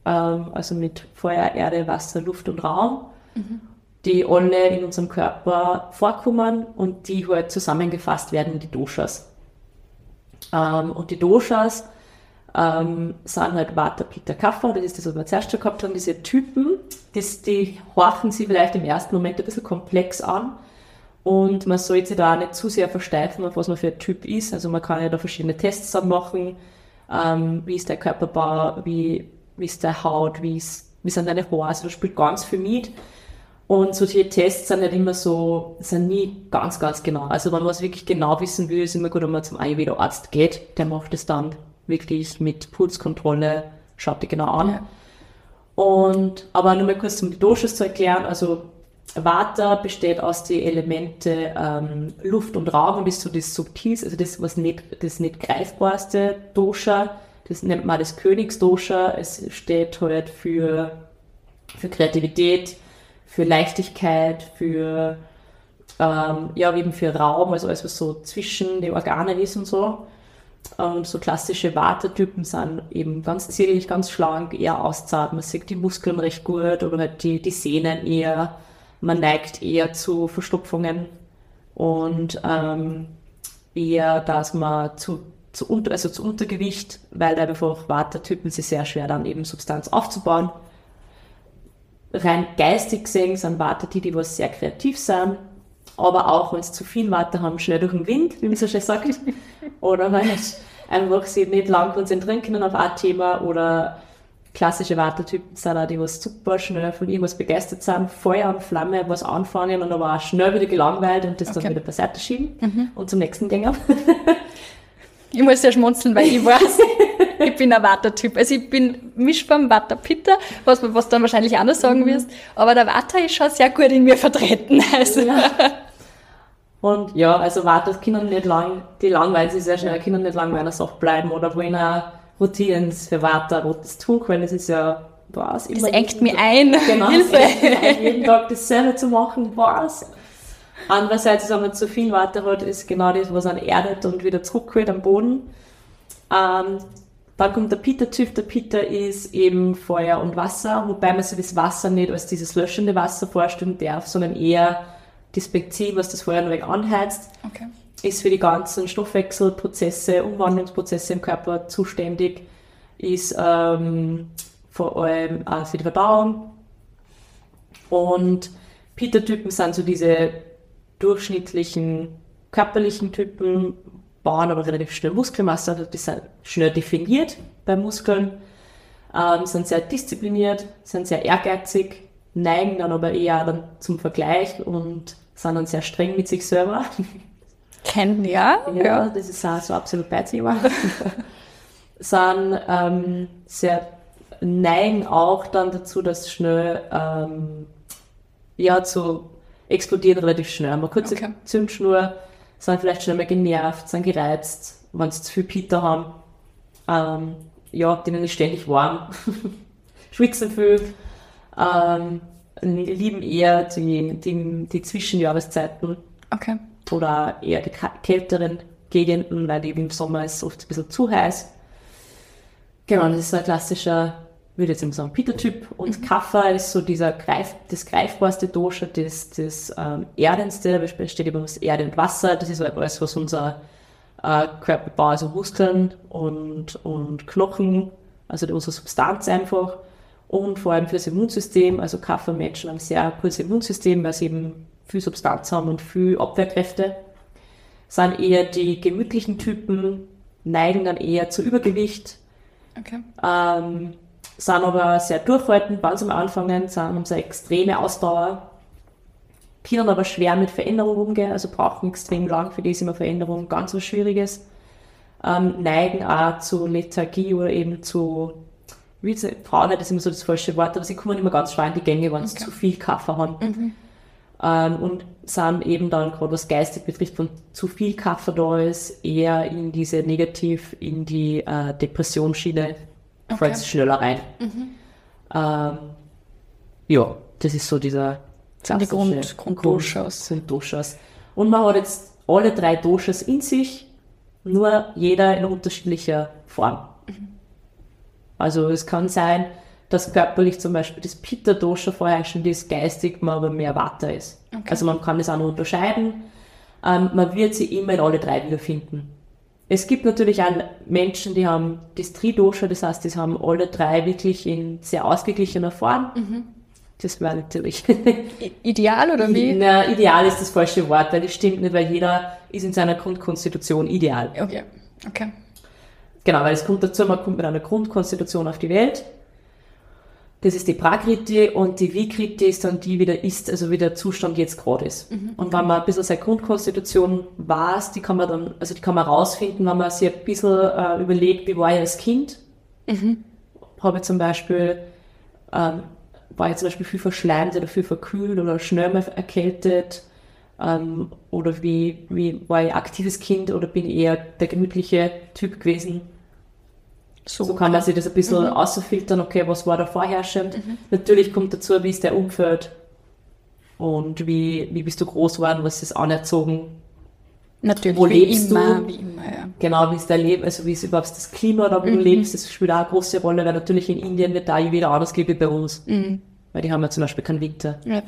[SPEAKER 2] ähm, also mit Feuer, Erde, Wasser, Luft und Raum. Mhm die alle in unserem Körper vorkommen und die halt zusammengefasst werden in die Doshas. Ähm, und die Doshas ähm, sind halt Vata, Pitta, Kapha, das ist das, was wir zuerst schon gehabt haben, diese Typen, das, die horchen sich vielleicht im ersten Moment ein bisschen komplex an und man sollte sich da auch nicht zu sehr versteifen, auf was man für ein Typ ist. Also man kann ja da verschiedene Tests machen, ähm, wie ist der Körperbau, wie, wie ist der Haut, wie, ist, wie sind deine Haare, also das spielt ganz viel mit. Und solche Tests sind nicht immer so, sind nie ganz, ganz genau. Also wenn man es wirklich genau wissen will, ist immer gut, wenn man zum Ayurveda-Arzt geht. Der macht es dann wirklich mit Pulskontrolle, schaut die genau an. Ja. Und, aber nur mal kurz um die Doshas zu erklären, also Vata besteht aus den Elemente ähm, Luft und Raum und ist so das Subtilste, also das, was nicht, das nicht greifbarste Dosha. Das nennt man das Königsdosha. Es steht halt für, für Kreativität, für Leichtigkeit, für ähm, ja, eben für Raum, also alles, was so zwischen den Organen ist und so. Und so klassische Wartetypen sind eben ganz zierlich, ganz schlank, eher auszahlt. Man sieht die Muskeln recht gut oder halt die, die Sehnen eher. Man neigt eher zu Verstopfungen und ähm, eher, dass man zu, zu, unter, also zu Untergewicht, weil einfach Wartetypen sich sehr schwer dann eben Substanz aufzubauen rein geistig gesehen sind Warte die, die was sehr kreativ sind, aber auch wenn sie zu viel Warte haben, schnell durch den Wind, wie man so schön sagt, [laughs] oder weil sie einfach sie nicht lang konzentrieren können auf ein Thema oder klassische Wartetypen sind auch die, was super schnell von irgendwas begeistert sind, Feuer und Flamme, was anfangen und aber auch schnell wieder gelangweilt und das okay. dann wieder beiseite schieben mhm. und zum nächsten Gänger.
[SPEAKER 3] Ich muss ja schmunzeln, weil ich [laughs] weiß, ich bin ein Water-Typ. Also ich bin Mischbaum Water-Pitter, was, was dann wahrscheinlich anders sagen mhm. wirst. Aber der Water ist schon sehr gut in mir vertreten. [laughs] Also. Ja.
[SPEAKER 2] Und ja, also Water können nicht lang, die langweilen sich sehr schnell, können nicht lang bei einer Sache bleiben oder wollen auch Routinen für Water, rotes Tuch, weil es ist ja
[SPEAKER 3] was. Das [laughs] engt mich ein.
[SPEAKER 2] Genau, Hilfe. Ein, jeden Tag dasselbe zu machen, was. Andererseits, wenn man zu viel Water hat, ist genau das, was einen erdet und wieder zurückholt am Boden. Ähm, dann kommt der Peter-Typ. Der Peter ist eben Feuer und Wasser, wobei man sich das Wasser nicht als dieses löschende Wasser vorstellen darf, sondern eher das Benzin, was das Feuer noch weg anheizt. Okay. Ist für die ganzen Stoffwechselprozesse, Umwandlungsprozesse im Körper zuständig. Ist ähm, vor allem äh, für die Verdauung. Und Peter-Typen sind so diese durchschnittlichen körperlichen Typen, bauen aber relativ schnell Muskelmasse, also die sind schnell definiert bei Muskeln, ähm, sind sehr diszipliniert, sind sehr ehrgeizig, neigen dann aber eher dann zum Vergleich und sind dann sehr streng mit sich selber. [laughs]
[SPEAKER 3] Kennen, ja.
[SPEAKER 2] Ja,
[SPEAKER 3] ja.
[SPEAKER 2] das ist auch so absolut Beizimmer. [laughs] sind ähm, sehr neigen auch dann dazu, dass schnell ähm, ja zu explodieren relativ schnell. Eine kurze
[SPEAKER 3] Okay.
[SPEAKER 2] Zündschnur, sind vielleicht schnell mal genervt, sind gereizt, wenn sie zu viel Peter haben. Ähm, ja, denen ist ständig warm, [laughs] schwitzen viel, ähm, lieben eher die, die, die Zwischenjahreszeiten
[SPEAKER 3] Okay.
[SPEAKER 2] oder eher die kälteren Gegenden, weil eben im Sommer ist es oft ein bisschen zu heiß. Genau, das ist so ein klassischer, würde jetzt mal sagen, Peter-Typ. Und Kapha ist so dieser Greif, das greifbarste Dosha, das, das ähm, erdendste, da besteht eben aus Erde und Wasser. Das ist halt alles, was unser äh, Körper baut, also Muskeln und, und Knochen, also unsere Substanz einfach. Und vor allem fürs Immunsystem, also Kapha-Menschen haben ein sehr gutes Immunsystem, weil sie eben viel Substanz haben und viel Abwehrkräfte sind eher die gemütlichen Typen, neigen dann eher zu Übergewicht,
[SPEAKER 3] Okay.
[SPEAKER 2] ähm, sind aber sehr durchhaltend, wenn sie am Anfangen, sind, haben sie eine extreme Ausdauer, können aber schwer mit Veränderung umgehen, also brauchen extrem lang, für die ist immer Veränderung ganz was Schwieriges, ähm, neigen auch zu Lethargie oder eben zu, wie sie, Frauen ist immer so das falsche Wort, aber sie kommen immer ganz schwer in die Gänge, wenn sie
[SPEAKER 3] Okay.
[SPEAKER 2] zu viel Kaffee haben. Ähm, und sind eben dann, gerade was geistig betrifft, wenn zu viel Kaffee da ist, eher in diese negativ, in die äh, Depressionsschiene,
[SPEAKER 3] Okay.
[SPEAKER 2] es schneller rein. Ähm, ja, das ist so dieser
[SPEAKER 3] die Grund- Grunddoshas.
[SPEAKER 2] sind Doshas. Und man hat jetzt alle drei Doshas in sich, nur jeder in unterschiedlicher Form. Also es kann sein, dass körperlich zum Beispiel das Pitta-Dosha vorherrschend ist, geistig man aber mehr Vata ist.
[SPEAKER 3] Okay.
[SPEAKER 2] Also man kann das auch noch unterscheiden. Ähm, man wird sie immer in alle drei wiederfinden. Es gibt natürlich auch Menschen, die haben das Tri-Dosha, das heißt, die haben alle drei wirklich in sehr ausgeglichener Form. Das wäre natürlich
[SPEAKER 3] ideal oder wie?
[SPEAKER 2] na, ideal ist das falsche Wort, weil das stimmt nicht, weil jeder ist in seiner Grundkonstitution ideal.
[SPEAKER 3] Okay. Okay.
[SPEAKER 2] Genau, weil es kommt dazu, man kommt mit einer Grundkonstitution auf die Welt. Das ist die Prakriti und die Vikriti ist dann die, wie der ist, also wie der Zustand jetzt gerade ist. Und wenn man ein bisschen seine Grundkonstitution weiß, die kann man dann, also die kann man rausfinden, wenn man sich ein bisschen äh, überlegt, wie war ich als Kind. Habe ich zum Beispiel, ähm, war ich zum Beispiel viel verschleimt oder viel verkühlt oder schnell mal erkältet. Ähm, oder wie, wie war ich aktives Kind oder bin ich eher der gemütliche Typ gewesen.
[SPEAKER 3] So,
[SPEAKER 2] So kann man sich das ein bisschen
[SPEAKER 3] Mhm.
[SPEAKER 2] ausfiltern, okay, was war da vorherrschend. Natürlich kommt dazu, wie ist der Umfeld und wie, wie bist du groß geworden, was ist anerzogen,
[SPEAKER 3] Natürlich,
[SPEAKER 2] Wo
[SPEAKER 3] wie
[SPEAKER 2] lebst
[SPEAKER 3] immer,
[SPEAKER 2] du?
[SPEAKER 3] wie immer, ja.
[SPEAKER 2] genau wie ist dein Leben, also wie ist überhaupt das Klima da, wo
[SPEAKER 3] Mhm.
[SPEAKER 2] du lebst, das spielt auch eine große Rolle, weil natürlich in Indien wird da wieder anders gehen wie bei uns,
[SPEAKER 3] Mhm.
[SPEAKER 2] weil die haben ja zum Beispiel keinen Winter.
[SPEAKER 3] ja.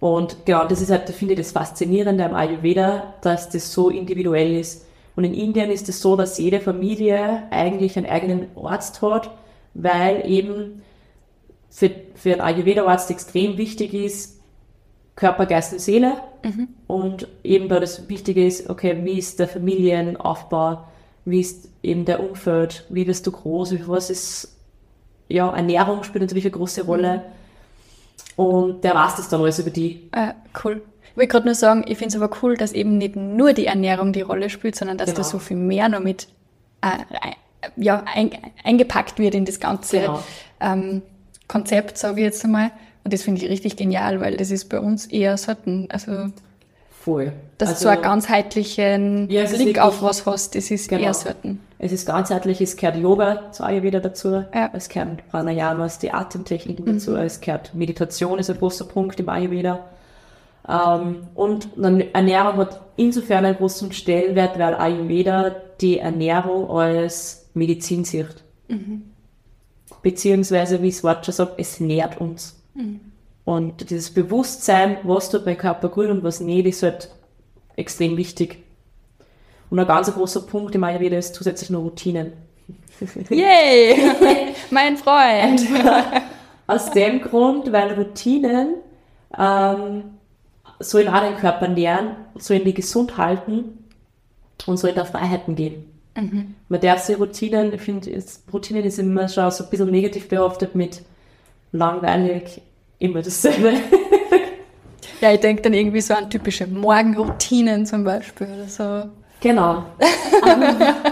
[SPEAKER 2] Und genau, das ist halt, finde ich, das Faszinierende am Ayurveda, dass das so individuell ist. Und in Indien ist es so, dass jede Familie eigentlich einen eigenen Arzt hat, weil eben für, für einen Ayurveda-Arzt extrem wichtig ist, Körper, Geist und Seele. Und eben da das Wichtige ist, okay, wie ist der Familienaufbau, wie ist eben der Umfeld, wie wirst du groß, wie- was ist, ja, Ernährung spielt natürlich eine große Rolle. Und der weiß das dann alles über die.
[SPEAKER 3] Äh, cool. Ich wollte gerade nur sagen, ich finde es aber cool, dass eben nicht nur die Ernährung die Rolle spielt, sondern dass
[SPEAKER 2] Genau.
[SPEAKER 3] da so viel mehr noch mit äh, ein- ja, ein, eingepackt wird in das ganze
[SPEAKER 2] Genau.
[SPEAKER 3] ähm, Konzept, sage ich jetzt einmal. Und das finde ich richtig genial, weil das ist bei uns eher selten. Also,
[SPEAKER 2] Voll.
[SPEAKER 3] dass
[SPEAKER 2] also,
[SPEAKER 3] du so einen ganzheitlichen
[SPEAKER 2] Ja,
[SPEAKER 3] Blick auf was hast, das ist
[SPEAKER 2] Genau.
[SPEAKER 3] eher selten.
[SPEAKER 2] Es ist ganzheitlich, es gehört Yoga zu Ayurveda dazu,
[SPEAKER 3] Ja.
[SPEAKER 2] es gehört Pranayamas, die Atemtechniken dazu, es gehört Meditation, ist ein großer Punkt im Ayurveda. Ähm, und Ernährung hat insofern einen großen Stellenwert, weil Ayurveda die Ernährung als Medizin sieht. Beziehungsweise, wie Wort schon sagt, es nährt uns. Und dieses Bewusstsein, was tut mein Körper gut und was nicht, ist halt extrem wichtig. Und ein ganz großer Punkt im Ayurveda ist zusätzlich noch Routinen. [laughs]
[SPEAKER 3] Yay! [laughs] mein Freund! [laughs]
[SPEAKER 2] Aus dem Grund, weil Routinen ähm, sollen auch den Körper nähren, sollen die gesund halten und sollen da Freiheiten geben.
[SPEAKER 3] Mhm.
[SPEAKER 2] Man darf sich Routinen, ich finde, Routinen ist immer schon so ein bisschen negativ behaftet mit langweilig, immer dasselbe. [laughs]
[SPEAKER 3] Ja, ich denke dann irgendwie so an typische Morgenroutinen zum Beispiel oder so.
[SPEAKER 2] Genau. Ähm,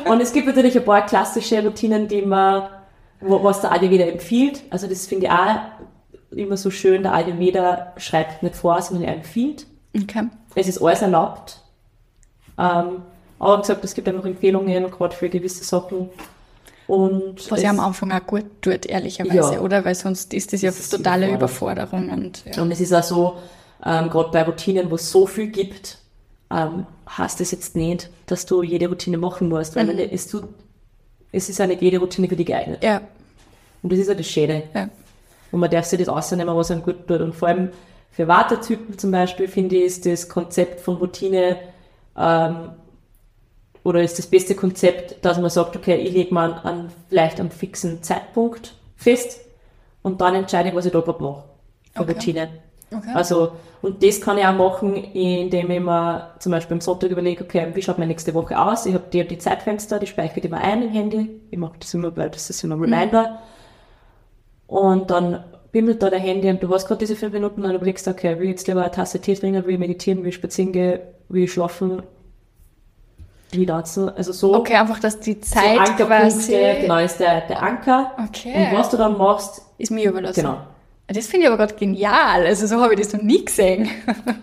[SPEAKER 2] [laughs] und es gibt natürlich ein paar klassische Routinen, die man, was der Ayurveda empfiehlt. Also das finde ich auch immer so schön. Der Ayurveda schreibt nicht vor, sondern er empfiehlt.
[SPEAKER 3] Okay.
[SPEAKER 2] Es ist alles erlaubt. Ähm, aber gesagt, es gibt einfach Empfehlungen, gerade für gewisse Sachen. Und
[SPEAKER 3] Was ja am Anfang auch gut tut, ehrlicherweise,
[SPEAKER 2] Ja.
[SPEAKER 3] oder? Weil sonst ist das ja
[SPEAKER 2] Das
[SPEAKER 3] totale
[SPEAKER 2] Überforderung.
[SPEAKER 3] Und, ja.
[SPEAKER 2] Und es ist auch so, ähm, gerade bei Routinen, wo es so viel gibt, ähm, heißt es jetzt nicht, dass du jede Routine machen musst, weil wenn es, tut, es ist ja nicht jede Routine für dich geeignet.
[SPEAKER 3] ja,
[SPEAKER 2] Und das ist ja das Schöne.
[SPEAKER 3] ja.
[SPEAKER 2] Und man darf sich das ausnehmen, was einem gut tut. Und vor allem für Wartetypen zum Beispiel, finde ich, ist das Konzept von Routine ähm, oder ist das beste Konzept, dass man sagt, okay, ich lege mal an, vielleicht einen fixen Zeitpunkt fest und dann entscheide ich, was ich da gerade mache. Für
[SPEAKER 3] Okay.
[SPEAKER 2] Routine.
[SPEAKER 3] Okay.
[SPEAKER 2] Also, und das kann ich auch machen, indem ich mir zum Beispiel am Sonntag überlege, okay, wie schaut meine nächste Woche aus? Ich habe die und die Zeitfenster, die speichere ich immer ein im Handy. Ich mache das immer, weil das ist immer ein Reminder. Und dann bimmelt da der Handy und du hast gerade diese fünf Minuten und überlegst okay, will ich jetzt lieber eine Tasse Tee trinken, will ich meditieren, will ich spazieren gehen, will ich schlafen, wie dazu. Also so,
[SPEAKER 3] Okay, einfach, dass die
[SPEAKER 2] so
[SPEAKER 3] Zeit
[SPEAKER 2] Ankerpunkte,
[SPEAKER 3] quasi
[SPEAKER 2] genau, ist der, der Anker.
[SPEAKER 3] Okay.
[SPEAKER 2] Und was du dann machst,
[SPEAKER 3] ist mir überlassen.
[SPEAKER 2] genau.
[SPEAKER 3] Das finde ich aber gerade genial. Also so habe ich das noch nie gesehen.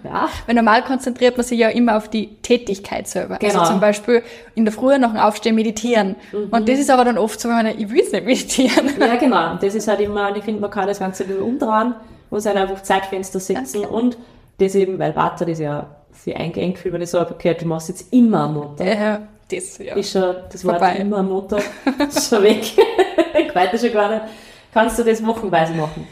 [SPEAKER 2] Ja, [laughs]
[SPEAKER 3] Weil normal konzentriert man sich ja immer auf die Tätigkeit selber.
[SPEAKER 2] Genau.
[SPEAKER 3] Also zum Beispiel in der Früh nach dem Aufstehen meditieren. Und das ist aber dann oft so, wenn ich, ich will es nicht meditieren. [laughs]
[SPEAKER 2] Ja, genau. Und das ist halt immer, und ich finde, man kann das Ganze bisschen umdrehen und sich einfach Zeitfenster setzen und das eben, weil Vata das ja sehr eingeengt fühlt, wenn ich sage, okay, du machst jetzt immer am Montag.
[SPEAKER 3] Ja, das, ja.
[SPEAKER 2] Ist schon, das Wort
[SPEAKER 3] Vorbei.
[SPEAKER 2] immer am [laughs] Montag, schon weg. ich weiß schon gar nicht. Kannst du das wochenweise machen.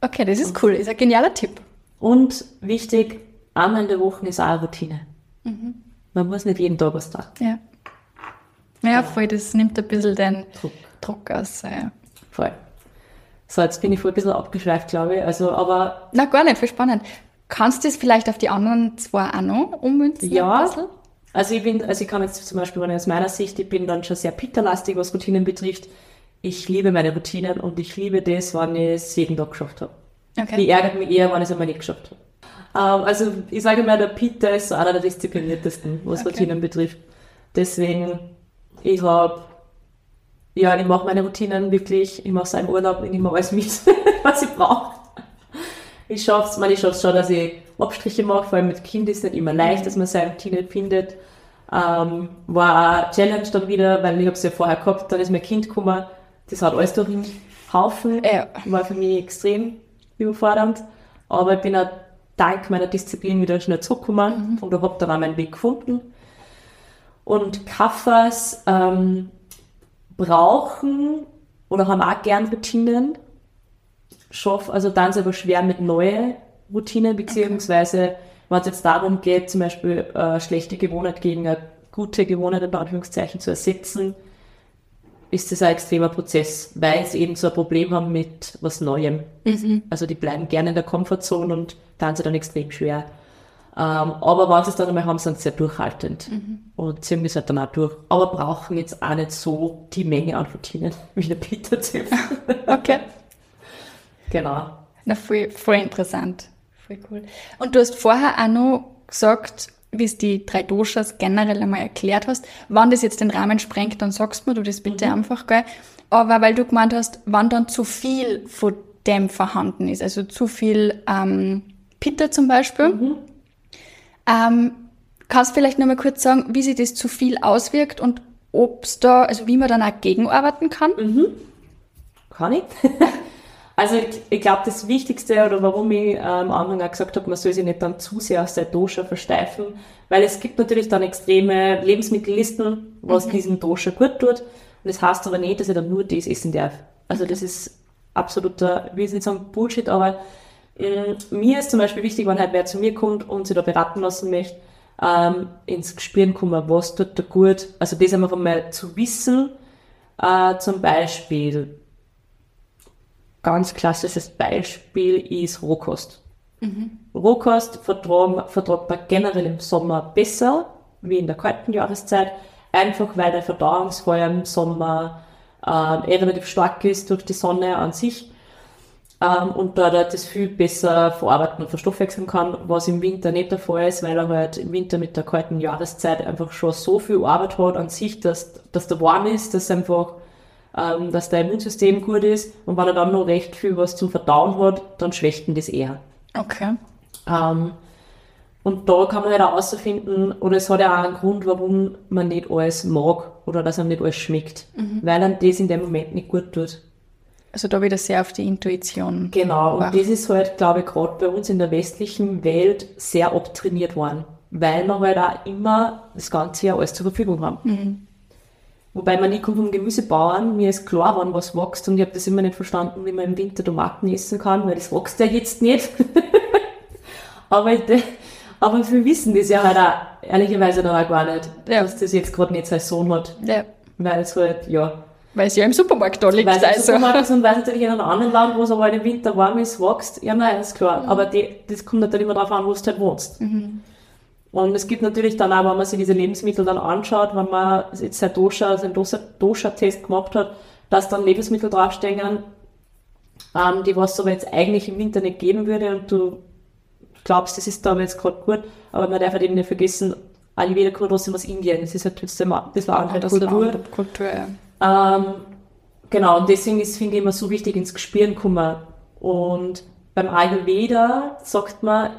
[SPEAKER 3] Okay, das ist cool. Ist ein genialer Tipp.
[SPEAKER 2] Und wichtig, einmal in der Woche ist auch eine Routine.
[SPEAKER 3] Mhm.
[SPEAKER 2] Man muss nicht jeden Tag was tun.
[SPEAKER 3] Ja. Ja, voll, das nimmt ein bisschen den
[SPEAKER 2] Druck.
[SPEAKER 3] Druck aus. Ja.
[SPEAKER 2] Voll. So, jetzt bin ich voll ein bisschen abgeschweift, glaube ich. Also, aber
[SPEAKER 3] Na, gar nicht, voll spannend. Kannst du das vielleicht auf die anderen zwei auch noch ummünzen?
[SPEAKER 2] Ja. Also ich bin, also ich kann jetzt zum Beispiel, wenn ich aus meiner Sicht, ich bin dann schon sehr pitterlastig, was Routinen betrifft. Ich liebe meine Routinen und ich liebe das, wenn ich es jeden Tag geschafft habe. Die
[SPEAKER 3] Okay.
[SPEAKER 2] ärgert mich eher, wenn ich es einmal nicht geschafft habe. Ähm, also ich sage mal, der Peter ist so einer der diszipliniertesten, was
[SPEAKER 3] Okay.
[SPEAKER 2] Routinen betrifft. Deswegen, ich habe, ja, ich mache meine Routinen wirklich, ich mache seinen Urlaub, ich nehme alles mit, [laughs] was ich brauche. Ich schaff's, man, ich schaff's schon, dass ich Abstriche mache, vor allem mit Kind ist nicht immer leicht, dass man seine Routine findet. Ähm, war eine Challenge dann wieder, weil ich habe es ja vorher gehabt, dann ist mein Kind gekommen, das hat alles durch den Haufen,
[SPEAKER 3] Ja.
[SPEAKER 2] war für mich extrem überfordernd, aber ich bin auch dank meiner Disziplin wieder schnell zurückgekommen und habe dann auch meinen Weg gefunden. Und Kaffers ähm, brauchen oder haben auch gern Routinen, schaff, also dann ist aber schwer mit neuen Routinen, beziehungsweise wenn es jetzt darum geht, zum Beispiel äh, schlechte Gewohnheit gegen eine gute Gewohnheit in Anführungszeichen zu ersetzen, ist das ein extremer Prozess, weil sie eben so ein Problem haben mit was Neuem. Also die bleiben gerne in der Komfortzone und ist es dann extrem schwer. Ähm, aber wenn sie es dann einmal haben, sind sie sehr durchhaltend und ziehen das halt dann auch durch. Aber brauchen jetzt auch nicht so die Menge an Routinen [laughs] wie der Peter Tipp.
[SPEAKER 3] Okay.
[SPEAKER 2] genau.
[SPEAKER 3] Na, voll, voll interessant. Voll cool. Und du hast vorher auch noch gesagt, wie es die drei Doshas generell einmal erklärt hast. Wann das jetzt den Rahmen sprengt, dann sagst mir du das bitte einfach, gell? Aber weil du gemeint hast, wann dann zu viel von dem vorhanden ist, also zu viel ähm, Pitta zum Beispiel. Ähm, kannst du vielleicht noch mal kurz sagen, wie sich das zu viel auswirkt und ob's da, also wie man dann auch gegenarbeiten kann?
[SPEAKER 2] Kann ich? [laughs] also ich, ich glaube, das Wichtigste oder warum ich ähm, am Anfang auch gesagt habe, man soll sich nicht dann zu sehr aus der Dosha versteifen, weil es gibt natürlich dann extreme Lebensmittellisten, was diesem Dosha gut tut. Und das heißt aber nicht, dass ich dann nur das essen darf. Also das ist absoluter, ich will jetzt nicht sagen Bullshit, aber ähm, mir ist zum Beispiel wichtig, wenn halt wer zu mir kommt und sich da beraten lassen möchte, ähm, ins Gespüren kommen, was tut da gut. Also das einfach einmal zu wissen, Äh, zum Beispiel, ganz klassisches Beispiel ist Rohkost. Rohkost vertrag, vertragt man generell im Sommer besser wie in der kalten Jahreszeit, einfach weil der Verdauungsfeuer im Sommer äh, relativ stark ist durch die Sonne an sich ähm, und da er das viel besser verarbeiten und verstoffwechseln kann, was im Winter nicht der Fall ist, weil er halt im Winter mit der kalten Jahreszeit einfach schon so viel Arbeit hat an sich, dass, dass der warm ist, dass einfach ähm, dass der Immunsystem gut ist und wenn er dann noch recht viel was zum Verdauen hat, dann schwächt ihn das eher.
[SPEAKER 3] Okay.
[SPEAKER 2] Ähm, und da kann man halt auch herausfinden, oder es hat ja auch einen Grund, warum man nicht alles mag oder dass einem nicht alles schmeckt, weil einem das in dem Moment nicht gut tut.
[SPEAKER 3] Also da wieder sehr auf die Intuition.
[SPEAKER 2] Genau, und
[SPEAKER 3] Wow.
[SPEAKER 2] das ist halt, glaube ich, gerade bei uns in der westlichen Welt sehr abtrainiert worden, weil wir halt auch immer das ganze Jahr alles zur Verfügung haben. Wobei man nicht kommt vom Gemüsebauern, mir ist klar, wann was wächst und ich habe das immer nicht verstanden, wie man im Winter Tomaten essen kann, weil das wächst ja jetzt nicht. [laughs] aber, aber wir wissen das ja halt auch ehrlicherweise noch gar nicht,
[SPEAKER 3] Ja.
[SPEAKER 2] dass das jetzt gerade nicht Saison hat,
[SPEAKER 3] Ja,
[SPEAKER 2] weil es halt, ja,
[SPEAKER 3] weil es ja im Supermarkt da liegt.
[SPEAKER 2] weil es im
[SPEAKER 3] Also.
[SPEAKER 2] Supermarkt ist und weil es [laughs] natürlich in einem anderen Land, wo es aber halt im Winter warm ist, wächst, ja, nein, ist klar. Aber die, das kommt natürlich immer darauf an, wo du halt wohnst. Und es gibt natürlich dann auch, wenn man sich diese Lebensmittel dann anschaut, wenn man jetzt sein Dosha, sein Dosha- Dosha-Test gemacht hat, dass dann Lebensmittel draufstehen, ähm, die was es aber jetzt eigentlich im Winter nicht geben würde und du glaubst, das ist da aber jetzt gerade gut, aber man darf halt eben nicht vergessen, Ayurveda kommt trotzdem aus Indien, es ist halt trotzdem ein bisschen eine andere
[SPEAKER 3] das
[SPEAKER 2] Kultur.
[SPEAKER 3] Kultur, ja.
[SPEAKER 2] Ähm, genau, und deswegen ist, finde ich, immer so wichtig, ins Gespüren kommen. Und beim Ayurveda sagt man,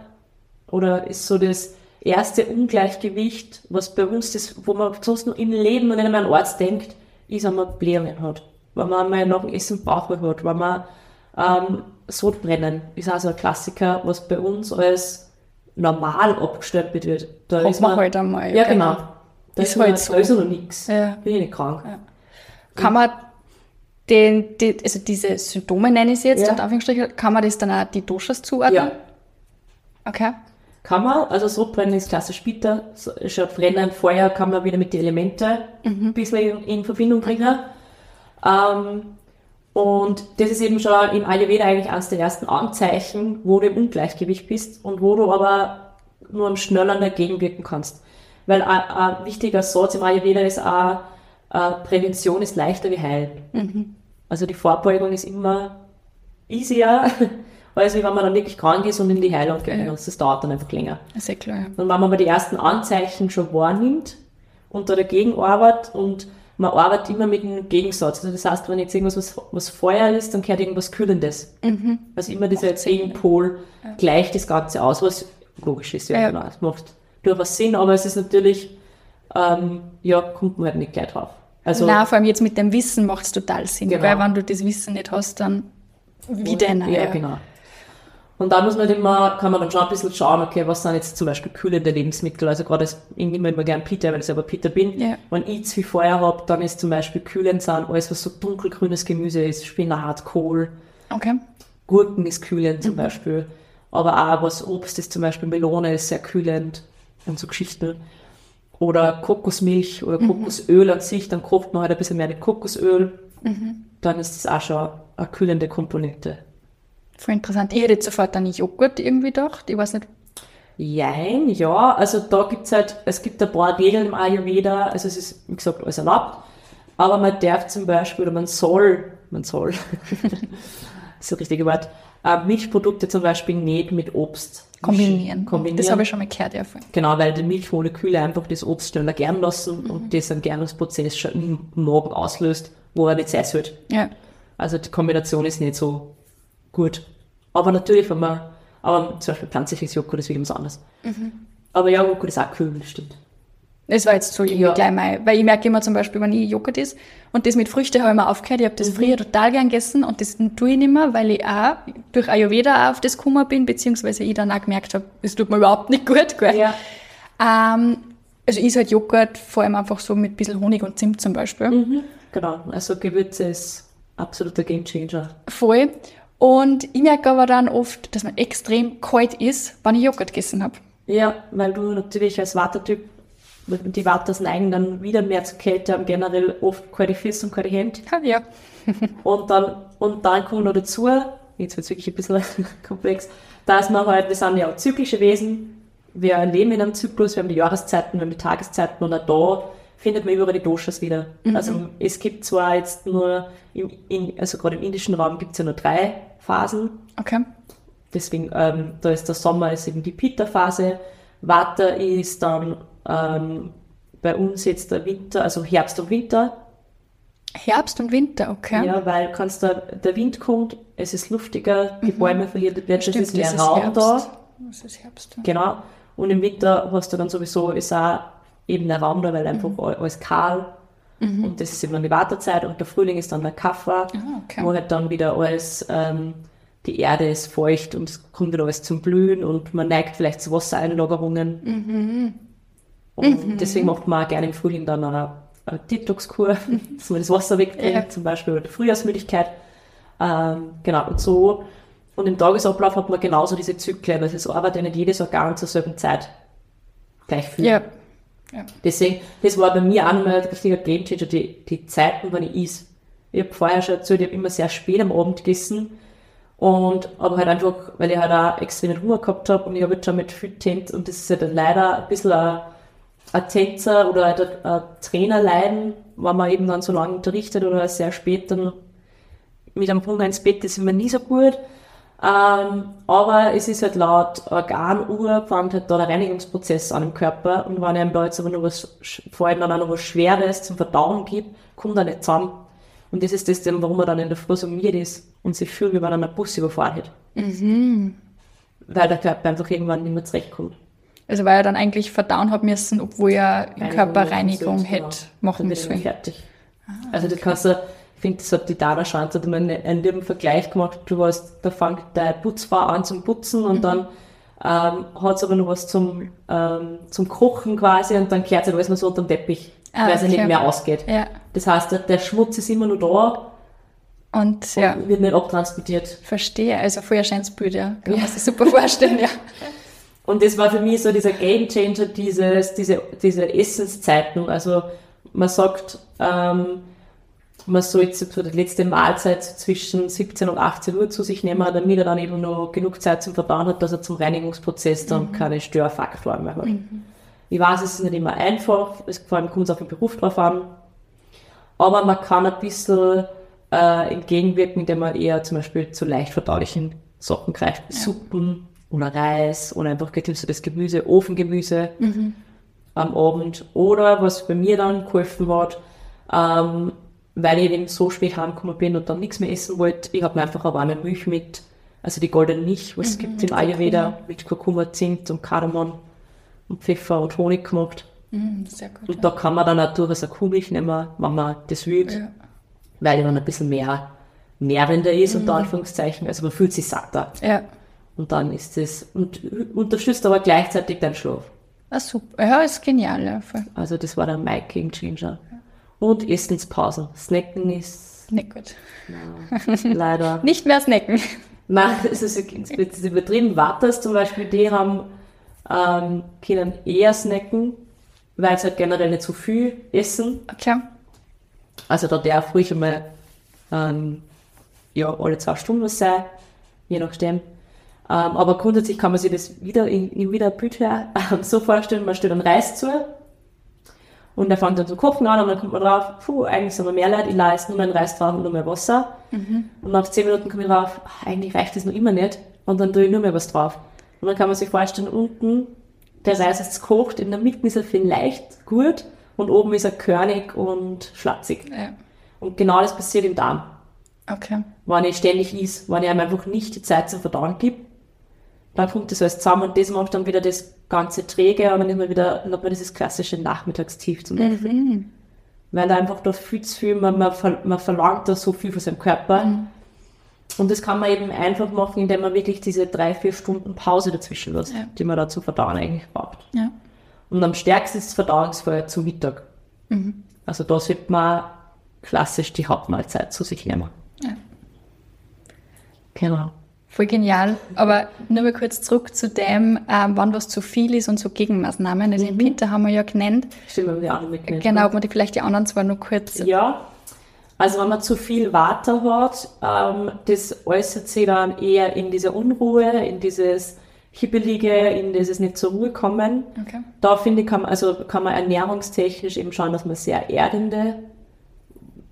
[SPEAKER 2] oder ist so das erste Ungleichgewicht, was bei uns das, wo man sonst nur im Leben und nicht einmal an Arzt denkt, ist, wenn man Blähungen hat. Wenn man einmal nach dem Essen Bauchweh hat, wenn man ähm, Sodbrennen, ist auch so ein Klassiker, was bei uns als normal abgestempelt wird. Da
[SPEAKER 3] Hat man halt einmal,
[SPEAKER 2] Ja,
[SPEAKER 3] genau.
[SPEAKER 2] genau. Da
[SPEAKER 3] Ist
[SPEAKER 2] ist, halt so. Da ist ja noch nichts.
[SPEAKER 3] Ja.
[SPEAKER 2] Bin ich nicht krank.
[SPEAKER 3] Kann man den, die, also diese Symptome nenne ich sie jetzt,
[SPEAKER 2] Ja.
[SPEAKER 3] Anführungsstrichen, kann man das dann auch die Doshas zuordnen?
[SPEAKER 2] Ja.
[SPEAKER 3] Okay.
[SPEAKER 2] Kann man, also Sodbrennen ist klassisch so- schaut Brennen, Feuer kann man wieder mit den Elementen ein bisschen in, in Verbindung bringen. Ähm, und das ist eben schon im Ayurveda eigentlich eines der ersten Anzeichen, wo du im Ungleichgewicht bist und wo du aber nur am schneller dagegen wirken kannst. Weil ein, ein wichtiger Satz im Ayurveda ist auch, äh, Prävention ist leichter wie heilen. Also die Vorbeugung ist immer easier, als wie wenn man dann wirklich krank ist und in die Heilung geht.
[SPEAKER 3] Ja.
[SPEAKER 2] Und das dauert dann einfach länger.
[SPEAKER 3] Ja klar. ja.
[SPEAKER 2] Und wenn man aber die ersten Anzeichen schon wahrnimmt und da dagegen arbeitet und man arbeitet immer mit dem Gegensatz. Also das heißt, wenn jetzt irgendwas was, was Feuer ist, dann kehrt irgendwas Kühlendes. Also immer dieser Gegenpol gleicht das Ganze aus, was logisch ist. Ja,
[SPEAKER 3] Ja.
[SPEAKER 2] genau. Es macht durchaus Sinn, aber es ist natürlich, ähm, ja, kommt man halt nicht gleich drauf. Also,
[SPEAKER 3] Nein, vor allem jetzt mit dem Wissen macht es total Sinn,
[SPEAKER 2] Genau.
[SPEAKER 3] weil wenn du das Wissen nicht hast, dann wie denn?
[SPEAKER 2] Ja, genau. Und da muss man halt immer, kann man dann schon ein bisschen schauen, okay, was sind jetzt zum Beispiel kühlende Lebensmittel. Also gerade als, ich nehme immer gern Peter, weil ich selber Peter bin.
[SPEAKER 3] Ja.
[SPEAKER 2] Wenn ich zu viel Feuer habe, dann ist zum Beispiel kühlend sind alles, was so dunkelgrünes Gemüse ist, Spinat, Kohl,
[SPEAKER 3] Okay.
[SPEAKER 2] Gurken ist kühlend
[SPEAKER 3] Mhm.
[SPEAKER 2] zum Beispiel. Aber auch was Obst ist, zum Beispiel Melone ist sehr kühlend und so Geschichten. Oder Kokosmilch
[SPEAKER 3] Mhm.
[SPEAKER 2] oder Kokosöl an sich, dann kocht man halt ein bisschen mehr mit Kokosöl.
[SPEAKER 3] Mhm.
[SPEAKER 2] Dann ist das auch schon eine kühlende Komponente.
[SPEAKER 3] Voll interessant. Ich hätte jetzt sofort an Joghurt irgendwie gedacht. Ich weiß nicht.
[SPEAKER 2] Jein, ja, also da gibt's halt, es gibt ein paar Regeln im Ayurveda, also es ist, wie gesagt, alles erlaubt, aber man darf zum Beispiel, oder man soll, man soll, das [laughs] ist das richtige Wort, äh, Milchprodukte zum Beispiel nicht mit Obst
[SPEAKER 3] Kombinieren.
[SPEAKER 2] kombinieren.
[SPEAKER 3] Das habe ich schon mal gehört, ja. voll.
[SPEAKER 2] Genau, weil die Milchmoleküle einfach das Obst schneller gern lassen und das einen Gärungsprozess schon im Magen auslöst, wo er nicht sein sollte.
[SPEAKER 3] Ja.
[SPEAKER 2] Also die Kombination ist nicht so gut. Aber natürlich, wenn man, aber zum Beispiel pflanzliches Joghurt ist wieder was anderes. Aber ja, Joghurt ist auch kühl, das stimmt.
[SPEAKER 3] Das war jetzt so
[SPEAKER 2] Ja.
[SPEAKER 3] gleich mal, weil ich merke immer zum Beispiel, wenn ich Joghurt ist und das mit Früchte habe ich mir aufgehört, ich habe das
[SPEAKER 2] Mhm.
[SPEAKER 3] früher total gern gegessen und das tue ich nicht mehr, weil ich auch durch Ayurveda auch auf das gekommen bin, beziehungsweise ich dann auch gemerkt habe, es tut mir überhaupt nicht gut. Gell?
[SPEAKER 2] Ja.
[SPEAKER 3] Ähm, also ich ist halt Joghurt, vor allem einfach so mit ein bisschen Honig und Zimt zum Beispiel.
[SPEAKER 2] Genau, also Gewürze ist absoluter Gamechanger.
[SPEAKER 3] Voll. Und ich merke aber dann oft, dass man extrem kalt ist, wenn ich Joghurt gegessen habe.
[SPEAKER 2] Ja, weil du natürlich als Watertyp die Waters neigen dann wieder mehr zur Kälte, haben generell oft keine Füße und keine Hände.
[SPEAKER 3] Ja. [laughs]
[SPEAKER 2] Und dann, und dann kommt noch dazu, jetzt wird es wirklich ein bisschen [laughs] komplex, dass wir halt, wir sind ja auch zyklische Wesen, wir leben in einem Zyklus, wir haben die Jahreszeiten, wir haben die Tageszeiten und auch da findet man überall die Doshas wieder.
[SPEAKER 3] Mhm.
[SPEAKER 2] Also es gibt zwar jetzt nur, im, in, also gerade im indischen Raum gibt es ja nur drei Phasen,
[SPEAKER 3] Okay.
[SPEAKER 2] Deswegen, ähm, da ist der Sommer ist eben die Pitta-Phase, Vata ist dann ähm, bei uns jetzt der Winter, also Herbst und Winter,
[SPEAKER 3] Herbst und Winter, okay.
[SPEAKER 2] ja, weil kannst da, der Wind kommt, es ist luftiger, die Bäume verlieren, es
[SPEAKER 3] Stimmt,
[SPEAKER 2] ist mehr Raum
[SPEAKER 3] Herbst.
[SPEAKER 2] da,
[SPEAKER 3] Das ist Herbst. ja.
[SPEAKER 2] genau. Und im Winter hast du dann sowieso, ist auch eben der Raum da, weil einfach
[SPEAKER 3] Mhm.
[SPEAKER 2] all- alles kahl und das ist eben dann die Wartezeit und der Frühling ist dann der Kaffer,
[SPEAKER 3] Ah, okay.
[SPEAKER 2] wo halt dann wieder alles, ähm, die Erde ist feucht und es kommt wieder alles zum Blühen und man neigt vielleicht zu Wassereinlagerungen.
[SPEAKER 3] Mhm.
[SPEAKER 2] Und deswegen macht man auch gerne im Frühling dann eine, eine Detox-Kur, [laughs] dass man das Wasser wegbringt,
[SPEAKER 3] Ja.
[SPEAKER 2] zum Beispiel oder die Frühjahrsmüdigkeit. Ähm, genau, und so. Und im Tagesablauf hat man genauso diese Zyklen, also es arbeitet nicht jedes Organ zur selben Zeit gleich viel.
[SPEAKER 3] Ja. Ja.
[SPEAKER 2] Deswegen, das war bei mir auch nochmal ein richtiger Gamechanger, die, die Zeiten, wann ich is. Ich habe vorher schon erzählt, ich habe immer sehr spät am Abend gegessen. Und, aber halt einfach, weil ich halt auch extremen Hunger gehabt habe und ich habe jetzt schon mit viel Tent und das ist dann leider ein bisschen ein, ein Tänzer oder halt ein, ein Trainerleiden, wenn man eben dann so lange unterrichtet oder sehr spät dann mit einem Hunger ins Bett, das ist immer nie so gut. Ähm, aber es ist halt laut Organuhr fängt halt da der Reinigungsprozess an im Körper und wenn einem da jetzt aber noch was, vor allem dann auch noch was Schweres zum Verdauen gibt, kommt er nicht zusammen. Und das ist das, dann, warum man dann in der Früh so müde ist und sich fühlt, wie wenn er einen Bus überfahren hat. Weil der Körper einfach irgendwann nicht mehr zurechtkommt.
[SPEAKER 3] Also weil er dann eigentlich verdauen hat müssen, obwohl er im Körper Reinigung
[SPEAKER 2] machen
[SPEAKER 3] hätte machen
[SPEAKER 2] er
[SPEAKER 3] müssen.
[SPEAKER 2] fertig. also das kannst du, finde, das hat die Dana Schanz hat immer einen, einen lieben Vergleich gemacht. Du warst, da fängt deine Putzfrau an zum Putzen und dann ähm, hat sie aber noch was zum, ähm, zum Kochen quasi und dann kehrt sie alles noch so unter den Teppich,
[SPEAKER 3] Ah,
[SPEAKER 2] weil
[SPEAKER 3] okay.
[SPEAKER 2] nicht mehr ausgeht.
[SPEAKER 3] Ja.
[SPEAKER 2] Das heißt, der, der Schmutz ist immer noch da
[SPEAKER 3] Und ja,
[SPEAKER 2] und wird nicht abtransportiert.
[SPEAKER 3] verstehe. Also voll ein schönes Bild, ja. Kann man sich super vorstellen, ja. [laughs]
[SPEAKER 2] Und das war für mich so dieser Game Changer, dieses, diese, diese Essenszeiten. Also man sagt, ähm, man soll jetzt so die letzte Mahlzeit zwischen 17 und 18 Uhr zu sich nehmen, damit er dann eben noch genug Zeit zum Verdauen hat, dass er zum Reinigungsprozess dann keine Störfaktoren mehr hat. Ich weiß, es ist nicht immer einfach, es, vor allem kommt es auf den Beruf drauf an, aber man kann ein bisschen äh, entgegenwirken, indem man eher zum Beispiel zu leicht verdaulichen Sachen greift, wie Suppen oder Reis oder einfach getilstetes Gemüse, Ofengemüse am Abend. Oder was bei mir dann geholfen hat, ähm, weil ich eben so spät heimgekommen bin und dann nichts mehr essen wollte, ich habe mir einfach eine warme Milch mit, also die goldene Milch, was es gibt im Ayurveda, mit Kurkuma, Zimt und Kardamom und Pfeffer und Honig gemacht.
[SPEAKER 3] Mm, sehr gut.
[SPEAKER 2] Und da kann man dann auch durchaus eine Kuhmilch nehmen, wenn man das will,
[SPEAKER 3] Ja.
[SPEAKER 2] weil die dann ein bisschen mehr nährender ist, unter Anführungszeichen. Also man fühlt sich satter.
[SPEAKER 3] Ja.
[SPEAKER 2] Und dann ist es, und unterstützt aber gleichzeitig deinen Schlaf.
[SPEAKER 3] Ah, super. Ja, ist genial, ja. Voll.
[SPEAKER 2] Also das war der My Game Changer. Und Essenspausen. Snacken ist
[SPEAKER 3] Nicht gut.
[SPEAKER 2] leider. [laughs]
[SPEAKER 3] Nicht mehr snacken.
[SPEAKER 2] Nein, [laughs] es ist, es ist übertrieben. Waters zum Beispiel, die haben, ähm, können eher snacken, weil sie halt generell nicht so viel essen.
[SPEAKER 3] Okay.
[SPEAKER 2] Also da darf ruhig einmal ähm, ja, alle zwei Stunden was sein, je nachdem. Ähm, aber grundsätzlich kann man sich das wieder in, in wieder Bild her, ähm, [laughs] so vorstellen, man stellt einen Reis zu und der fängt dann zu kochen an und dann kommt man drauf, puh, eigentlich sind wir mehr Leute, ich leiste nur meinen Reis drauf und nur mehr Wasser. Und nach zehn Minuten komme ich drauf, ach, eigentlich reicht das noch immer nicht und dann tue ich nur mehr was drauf. Und dann kann man sich vorstellen, unten der Reis ist gekocht, in der Mitte ist er vielleicht gut und oben ist er körnig und schlatzig.
[SPEAKER 3] Ja.
[SPEAKER 2] Und genau das passiert im Darm.
[SPEAKER 3] Okay.
[SPEAKER 2] Wenn ich ständig is, wenn ich ihm einfach nicht die Zeit zum Verdauen gebe, dann kommt das alles zusammen und das macht dann wieder das ganze träge und dann ist man wieder, dann hat man dieses klassische Nachmittagstief zum Beispiel. Weil da einfach da viel zu viel, man, man, man verlangt da so viel von seinem Körper. Und das kann man eben einfach machen, indem man wirklich diese drei, vier Stunden Pause dazwischen lässt,
[SPEAKER 3] Ja.
[SPEAKER 2] die man da zum Verdauen eigentlich braucht.
[SPEAKER 3] Ja.
[SPEAKER 2] Und am stärksten ist das Verdauungsfeuer zu Mittag. Also da sollte man klassisch die Hauptmahlzeit zu sich nehmen.
[SPEAKER 3] Ja.
[SPEAKER 2] Genau.
[SPEAKER 3] Voll genial. Aber nur mal kurz zurück zu dem, ähm, wann was zu viel ist und so Gegenmaßnahmen. Also
[SPEAKER 2] Mhm.
[SPEAKER 3] den Peter haben wir ja genannt.
[SPEAKER 2] Stimmt, wir haben die anderen mitgenommen.
[SPEAKER 3] Genau, ob man die vielleicht die anderen zwar nur kurz.
[SPEAKER 2] Ja, also wenn man zu viel Water hat, ähm, das äußert sich dann eher in dieser Unruhe, in dieses Hibbelige, in dieses nicht zur Ruhe kommen.
[SPEAKER 3] Okay.
[SPEAKER 2] Da finde ich, kann man, also kann man ernährungstechnisch eben schauen, dass man sehr erdende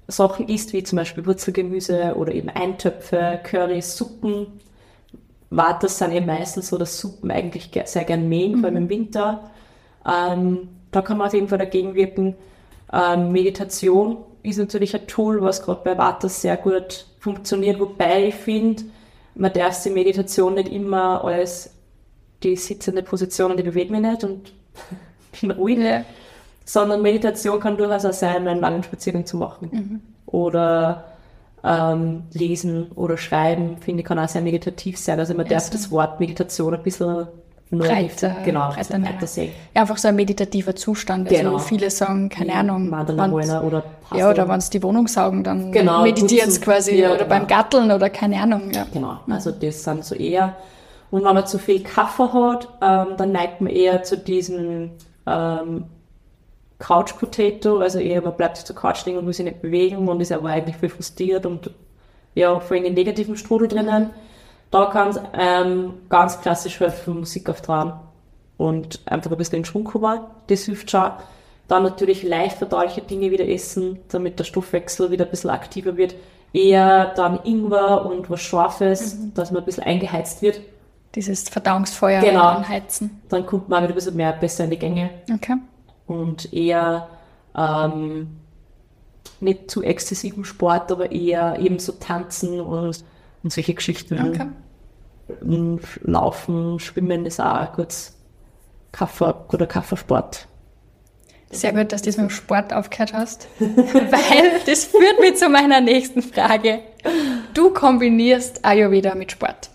[SPEAKER 2] Sachen isst, wie zum Beispiel Wurzelgemüse oder eben Eintöpfe, Curry, Suppen. Waters sind eben meistens so, dass Suppen eigentlich ge- sehr gern mähen, vor allem im Winter. Ähm, da kann man auf jeden Fall dagegen wirken. Ähm, Meditation ist natürlich ein Tool, was gerade bei Waters sehr gut funktioniert, wobei ich finde, man darf die Meditation nicht immer als die sitzende Position und die bewegt mich nicht und [laughs] bin ruhig,
[SPEAKER 3] Ja.
[SPEAKER 2] sondern Meditation kann durchaus auch sein, einen langen Spaziergang zu machen. Oder ähm, lesen oder schreiben, finde ich, kann auch sehr meditativ sein. Also man
[SPEAKER 3] Ja,
[SPEAKER 2] darf
[SPEAKER 3] so.
[SPEAKER 2] das Wort Meditation ein bisschen
[SPEAKER 3] Breiter-
[SPEAKER 2] genau,
[SPEAKER 3] breiter nehmen.
[SPEAKER 2] weiter sehen.
[SPEAKER 3] Ja, einfach so ein meditativer Zustand. Also
[SPEAKER 2] Genau.
[SPEAKER 3] viele sagen, keine Ahnung.
[SPEAKER 2] Mandala oder Puzzle.
[SPEAKER 3] Ja, oder wenn sie die Wohnung saugen, dann
[SPEAKER 2] Genau,
[SPEAKER 3] meditieren sie quasi.
[SPEAKER 2] Ja,
[SPEAKER 3] oder
[SPEAKER 2] genau.
[SPEAKER 3] beim Gatteln oder keine Ahnung. Ja.
[SPEAKER 2] Genau, also das sind so eher. Und wenn man zu viel Kaffee hat, ähm, dann neigt man eher zu diesem ähm, Couch Potato, also eher man bleibt zur Couch liegen und will sich nicht bewegen und ist aber eigentlich viel frustriert und ja, vor allem den negativen Strudel drinnen. Da kann es ähm, ganz klassisch helfen, Musik auftragen und einfach ein bisschen in Schwung kommen. Das hilft schon. Dann natürlich leicht verdauliche Dinge wieder essen, damit der Stoffwechsel wieder ein bisschen aktiver wird. Eher dann Ingwer und was Scharfes, dass man ein bisschen eingeheizt wird.
[SPEAKER 3] Dieses Verdauungsfeuer
[SPEAKER 2] Genau.
[SPEAKER 3] anheizen.
[SPEAKER 2] Dann kommt man wieder ein bisschen mehr besser in die Gänge
[SPEAKER 3] Okay.
[SPEAKER 2] Und eher ähm, nicht zu exzessiven Sport, aber eher eben so tanzen und, und solche Geschichten.
[SPEAKER 3] Okay.
[SPEAKER 2] Und Laufen, Schwimmen ist auch gutes Kaffer, guter Kaffersport.
[SPEAKER 3] Sehr gut, dass du das mit dem Sport aufgehört hast, [laughs] weil das führt mich zu meiner nächsten Frage. Du kombinierst Ayurveda mit Sport.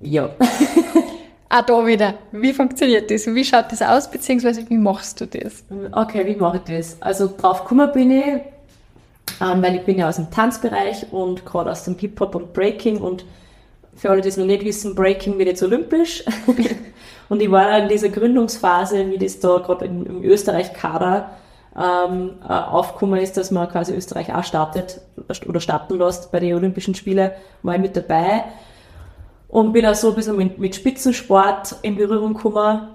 [SPEAKER 2] Ja. [laughs]
[SPEAKER 3] Auch da wieder, wie funktioniert das? Wie schaut das aus, beziehungsweise wie machst du das?
[SPEAKER 2] Okay, wie mache ich das? Also drauf gekommen bin ich, ähm, weil ich bin ja aus dem Tanzbereich und gerade aus dem Hip-Hop und Breaking und für alle, die es noch nicht wissen, Breaking wird jetzt olympisch. [laughs] und ich war in dieser Gründungsphase, wie das da gerade im, im Österreich-Kader ähm, äh, aufgekommen ist, dass man quasi Österreich auch startet oder starten lässt bei den Olympischen Spielen, war ich mit dabei und bin auch so ein bisschen mit, mit Spitzensport in Berührung gekommen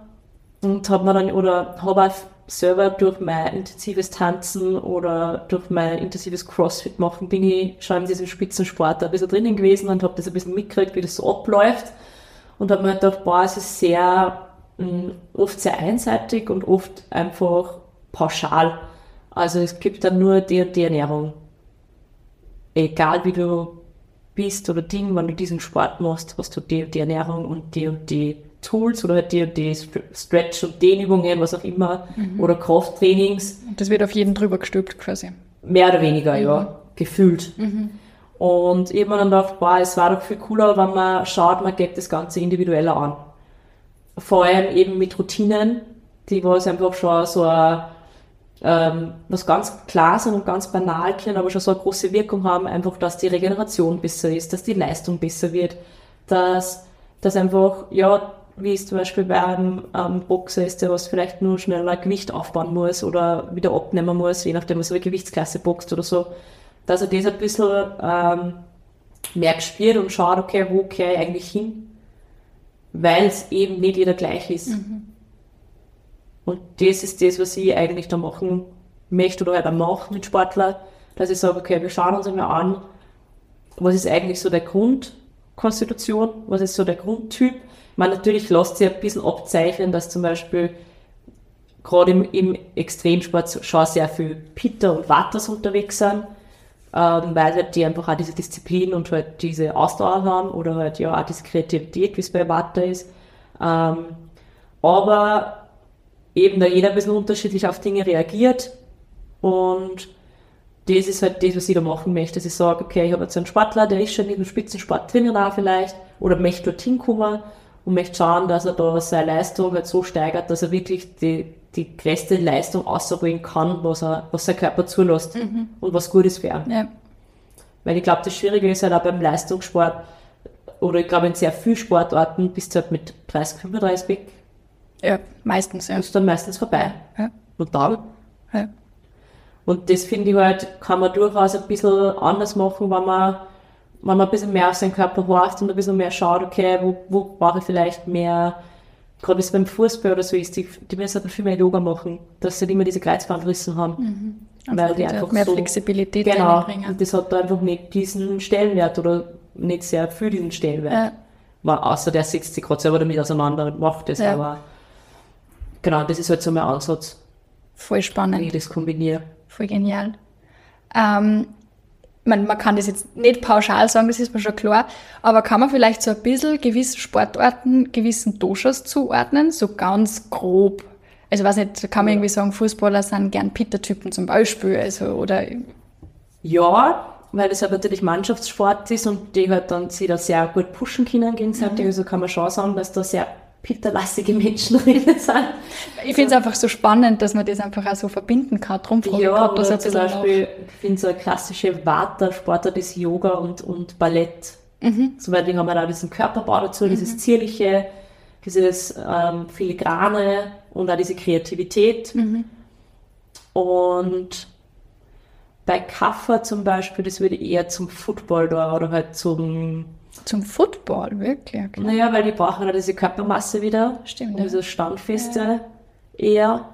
[SPEAKER 2] und habe mir dann oder habe auch selber durch mein intensives Tanzen oder durch mein intensives Crossfit machen bin ich schon in diesem Spitzensport ein bisschen drinnen gewesen und habe das ein bisschen mitgekriegt, wie das so abläuft und habe mir halt gedacht, boah, es ist sehr mh, oft sehr einseitig und oft einfach pauschal. Also es gibt dann nur die und die Ernährung. Egal wie du bist oder Ding, wenn du diesen Sport machst, hast du die und die Ernährung und die und die Tools oder die und die Stretch- und Dehnübungen, was auch immer, oder Krafttrainings,
[SPEAKER 3] Das wird auf jeden drüber gestülpt quasi.
[SPEAKER 2] mehr oder weniger, ja, gefühlt. Und ich hab mir dann gedacht, boah, es war doch viel cooler, wenn man schaut, man geht das Ganze individueller an. Vor allem eben mit Routinen, die was einfach schon so ein, ähm, was ganz klar sind und ganz banal können, aber schon so eine große Wirkung haben, einfach, dass die Regeneration besser ist, dass die Leistung besser wird, dass, dass einfach, ja, wie es zum Beispiel bei einem ähm, Boxer ist, der was vielleicht nur schneller Gewicht aufbauen muss oder wieder abnehmen muss, je nachdem, was eine Gewichtsklasse boxt oder so, dass er das ein bisschen ähm, mehr gespürt und schaut, okay, wo kehre ich eigentlich hin, weil es eben nicht jeder gleich ist. Und das ist das, was ich eigentlich da machen möchte oder halt auch mache mit Sportlern, dass ich sage, okay, wir schauen uns einmal an, was ist eigentlich so der Grundkonstitution, was ist so der Grundtyp. Man natürlich lässt sich ein bisschen abzeichnen, dass zum Beispiel gerade im, im Extremsport schon sehr viel Pitter und Watters unterwegs sind, ähm, weil halt die einfach auch diese Disziplin und halt diese Ausdauer haben oder halt ja auch diese Kreativität, wie es bei Watter ist. Ähm, aber eben da jeder ein bisschen unterschiedlich auf Dinge reagiert und das ist halt das, was ich da machen möchte, dass ich sage, okay, ich habe jetzt einen Sportler, der ist schon in dem Spitzensport drinnen auch vielleicht oder möchte dorthin kommen und möchte schauen, dass er da seine Leistung halt so steigert, dass er wirklich die, die größte Leistung ausbringen kann, was er, was sein Körper zulässt und was gut ist für ihn.
[SPEAKER 3] Ja.
[SPEAKER 2] Weil ich glaube, das Schwierige ist halt auch beim Leistungssport, oder ich glaube in sehr vielen Sportarten bist du halt mit 30, 35 weg,
[SPEAKER 3] Ja, meistens, ja.
[SPEAKER 2] ist dann meistens vorbei.
[SPEAKER 3] ja.
[SPEAKER 2] Und dann
[SPEAKER 3] ja.
[SPEAKER 2] Und das finde ich halt, kann man durchaus ein bisschen anders machen, wenn man, wenn man ein bisschen mehr auf seinen Körper horcht und ein bisschen mehr schaut, okay, wo, wo brauche ich vielleicht mehr, gerade es beim Fußball oder so ist, die, die müssen halt viel mehr Yoga machen, dass sie nicht immer diese Kreuzbandrissen haben. Weil die
[SPEAKER 3] wieder
[SPEAKER 2] einfach
[SPEAKER 3] mehr
[SPEAKER 2] so,
[SPEAKER 3] Flexibilität
[SPEAKER 2] genau, und das hat da einfach nicht diesen Stellenwert oder nicht sehr viel diesen Stellenwert.
[SPEAKER 3] Ja.
[SPEAKER 2] Weil außer der setzt sich gerade selber damit auseinander und macht das,
[SPEAKER 3] Ja.
[SPEAKER 2] aber genau, das ist halt so mein Ansatz,
[SPEAKER 3] Voll
[SPEAKER 2] wie
[SPEAKER 3] spannend.
[SPEAKER 2] ich das kombiniere.
[SPEAKER 3] Voll genial. Ähm, man, man kann das jetzt nicht pauschal sagen, das ist mir schon klar, aber kann man vielleicht so ein bisschen gewissen Sportarten, gewissen Doshas zuordnen, so ganz grob? Also weiß nicht, kann man irgendwie sagen, Fußballer sind gern Pitter-Typen zum Beispiel, also, oder,
[SPEAKER 2] Ja, weil es halt natürlich Mannschaftssport ist und die halt dann sie da sehr gut pushen können gegenseitig. Also kann man schon sagen, dass da sehr pitterlassige Menschen [laughs] drin sind.
[SPEAKER 3] ich finde es einfach so spannend, dass man das einfach auch so verbinden kann, drum ich
[SPEAKER 2] Ja,
[SPEAKER 3] grad da so
[SPEAKER 2] oder
[SPEAKER 3] ein
[SPEAKER 2] zum. Beispiel, ich finde so eine klassische Vata-Sportart ist Yoga und, und Ballett.
[SPEAKER 3] Mhm.
[SPEAKER 2] Soweit haben wir da diesen Körperbau dazu, dieses Zierliche, dieses ähm, Filigrane und auch diese Kreativität.
[SPEAKER 3] Mhm.
[SPEAKER 2] Und bei Kaffer zum Beispiel, das würde ich eher zum Football da oder halt zum
[SPEAKER 3] Zum Football, wirklich?
[SPEAKER 2] Naja, weil die brauchen ja diese Körpermasse wieder.
[SPEAKER 3] Stimmt,
[SPEAKER 2] Und
[SPEAKER 3] ja.
[SPEAKER 2] dieses Standfeste eher.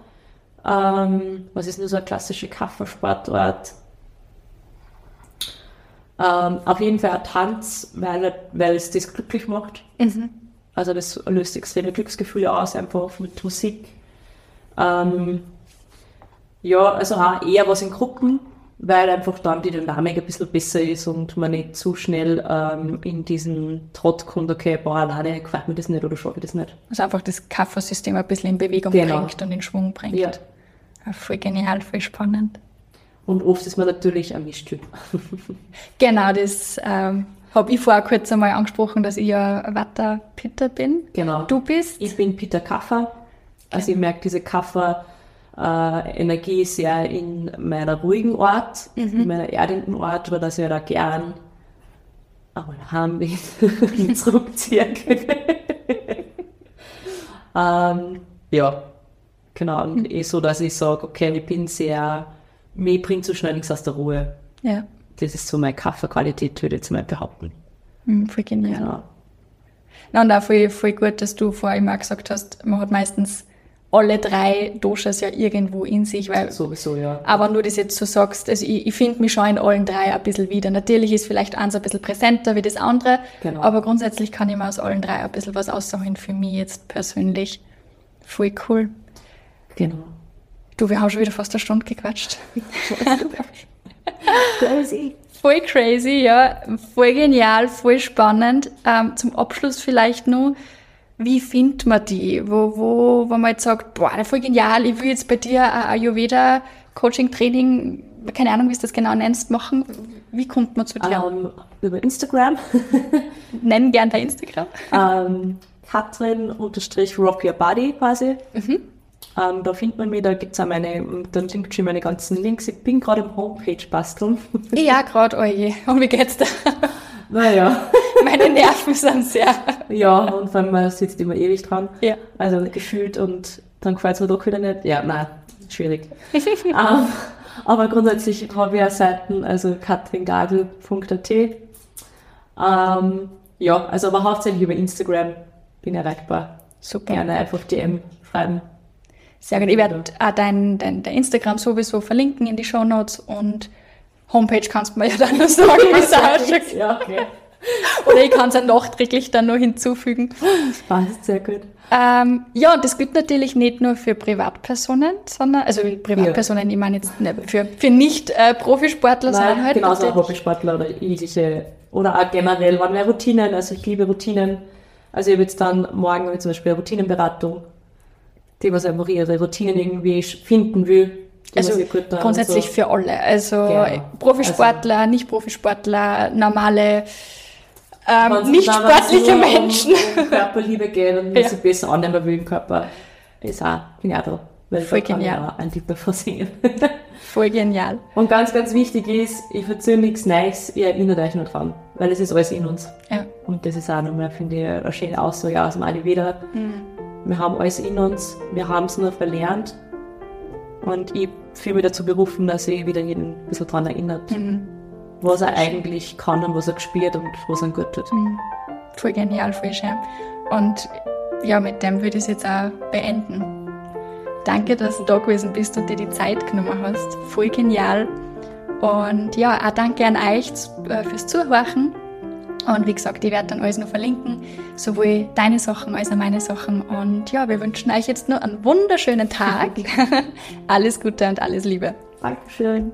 [SPEAKER 2] Ähm, was ist nur so eine klassische Kaffersportart? Ähm, auf jeden Fall ein Tanz, weil, weil es das glücklich macht.
[SPEAKER 3] Mhm.
[SPEAKER 2] Also das löst extreme Glücksgefühle aus, einfach mit Musik. Ähm, ja, also auch eher was in Gruppen, weil einfach dann die Dynamik ein bisschen besser ist und man nicht zu schnell ähm, in diesen Trott kommt, okay, boah, alleine gefällt mir das nicht oder schaffe ich das nicht.
[SPEAKER 3] Also einfach das Kaffersystem ein bisschen in Bewegung
[SPEAKER 2] Genau.
[SPEAKER 3] bringt und in Schwung bringt.
[SPEAKER 2] Ja.
[SPEAKER 3] Ja, voll genial, voll spannend.
[SPEAKER 2] Und oft ist man natürlich ein Mischtyp. [laughs]
[SPEAKER 3] Genau, das ähm, habe ich vorher kurz einmal angesprochen, dass ich ja Watter Pitter bin.
[SPEAKER 2] Genau.
[SPEAKER 3] Du bist?
[SPEAKER 2] Ich bin Peter Kaffer. Also ich merke diese Kaffer-Energie sehr in meiner ruhigen Ort, in meiner erdenden Ort, weil das ich da gern einmal heim bin, [laughs] mich zurückziehen [laughs] ähm, ja, genau. Und eh so, dass ich sage, okay, ich bin sehr, mir bringt so schnell nichts aus der Ruhe.
[SPEAKER 3] Ja,
[SPEAKER 2] Das ist so meine Kaffeequalität, würde ich jetzt mal behaupten.
[SPEAKER 3] hm, voll genial.
[SPEAKER 2] Genau.
[SPEAKER 3] Na, und auch voll, voll gut, dass du vorher immer gesagt hast, man hat meistens alle drei Doshas ja irgendwo in sich, weil
[SPEAKER 2] Sowieso, ja.
[SPEAKER 3] Aber du das jetzt so sagst, also ich, ich finde mich schon in allen drei ein bisschen wieder. Natürlich ist vielleicht eins ein bisschen präsenter wie das andere,
[SPEAKER 2] Genau.
[SPEAKER 3] aber grundsätzlich kann ich mir aus allen drei ein bisschen was aussuchen für mich jetzt persönlich. Voll cool.
[SPEAKER 2] Genau.
[SPEAKER 3] Du, wir haben schon wieder fast eine Stunde gequatscht. [laughs]
[SPEAKER 2] Crazy.
[SPEAKER 3] Voll crazy, ja. Voll genial, voll spannend. Ähm, zum Abschluss vielleicht nur, wie findet man die? Wo, wo, wo man jetzt sagt, boah, voll genial, ich will jetzt bei dir ein Ayurveda Coaching, Training, keine Ahnung, wie du das genau nennst, machen. Wie kommt man zu dir?
[SPEAKER 2] Ähm, über Instagram. [laughs]
[SPEAKER 3] Nenn gern dein Instagram.
[SPEAKER 2] ähm, Katrin unterstrich Rock Your Body quasi.
[SPEAKER 3] Mhm.
[SPEAKER 2] Ähm, da findet man mich, da gibt's auch meine, dann sind schon meine ganzen Links. Ich bin gerade im Homepage basteln.
[SPEAKER 3] Ja, gerade, oje. Und wie geht's da? [laughs]
[SPEAKER 2] naja. [laughs]
[SPEAKER 3] Meine Nerven sind sehr.
[SPEAKER 2] ja, und vor allem man sitzt immer ewig dran.
[SPEAKER 3] Ja.
[SPEAKER 2] Also gefühlt und dann gefällt's mir doch wieder nicht. Ja, nein, schwierig. [laughs] ähm, aber grundsätzlich habe ich ja Seiten, also katringagel.at. Ähm, ja, also aber hauptsächlich über Instagram bin erreichbar.
[SPEAKER 3] Super.
[SPEAKER 2] Gerne einfach DM schreiben.
[SPEAKER 3] Sehr gut. Ich werde auch dein, dein, dein Instagram sowieso verlinken in die Show Notes und Homepage kannst du mir ja dann noch sagen, wie es [laughs] ausschaut.
[SPEAKER 2] Ja, okay.
[SPEAKER 3] Oder ich kann es ja nachträglich dann noch hinzufügen.
[SPEAKER 2] Passt, sehr gut.
[SPEAKER 3] Ähm, ja, und das gilt natürlich nicht nur für Privatpersonen, sondern, also Privatpersonen, ich meine jetzt nicht für, für Nicht-Profisportler, sondern
[SPEAKER 2] Nein,
[SPEAKER 3] halt
[SPEAKER 2] genauso auch Hobbysportler oder jegliche, oder auch generell, waren mehr Routinen, also ich liebe Routinen. Also ich habe jetzt dann morgen zum Beispiel eine Routinenberatung, die was einfach ihre Routinen irgendwie finden will.
[SPEAKER 3] Also grundsätzlich
[SPEAKER 2] so.
[SPEAKER 3] für alle. Also
[SPEAKER 2] Genau.
[SPEAKER 3] Profisportler, Nicht-Profisportler, normale, ähm, nicht sportliche
[SPEAKER 2] nur um-
[SPEAKER 3] Menschen.
[SPEAKER 2] Um Körperliebe geht und
[SPEAKER 3] Ja.
[SPEAKER 2] sie besser annehmen will im Körper, ist auch, da. Weil
[SPEAKER 3] Voll
[SPEAKER 2] da kann
[SPEAKER 3] genial.
[SPEAKER 2] ich auch ein Tipp davon singen. [laughs]
[SPEAKER 3] Voll genial.
[SPEAKER 2] Und ganz, ganz wichtig ist, ich erzähle nichts Neues, ihr erinnert euch nicht dran, weil es ist alles in uns.
[SPEAKER 3] Ja.
[SPEAKER 2] Und das ist auch nochmal, finde ich, eine schöne Aussage aus dem Ayurveda. Mhm. Wir haben alles in uns, wir haben es nur verlernt. Und ich fühle mich dazu berufen, dass ich wieder jeden ein bisschen daran erinnert, mhm. was er eigentlich kann und was er gespielt und was er gut tut. Mhm.
[SPEAKER 3] Voll genial, voll schön. Und ja, mit dem würde ich es jetzt auch beenden. Danke, dass du da gewesen bist und dir die Zeit genommen hast. Voll genial. Und ja, auch danke an euch äh, fürs Zuhören. Und wie gesagt, ich werde dann alles noch verlinken, sowohl deine Sachen als auch meine Sachen. Und ja, wir wünschen euch jetzt nur einen wunderschönen Tag. [laughs] alles Gute und alles Liebe.
[SPEAKER 2] Dankeschön.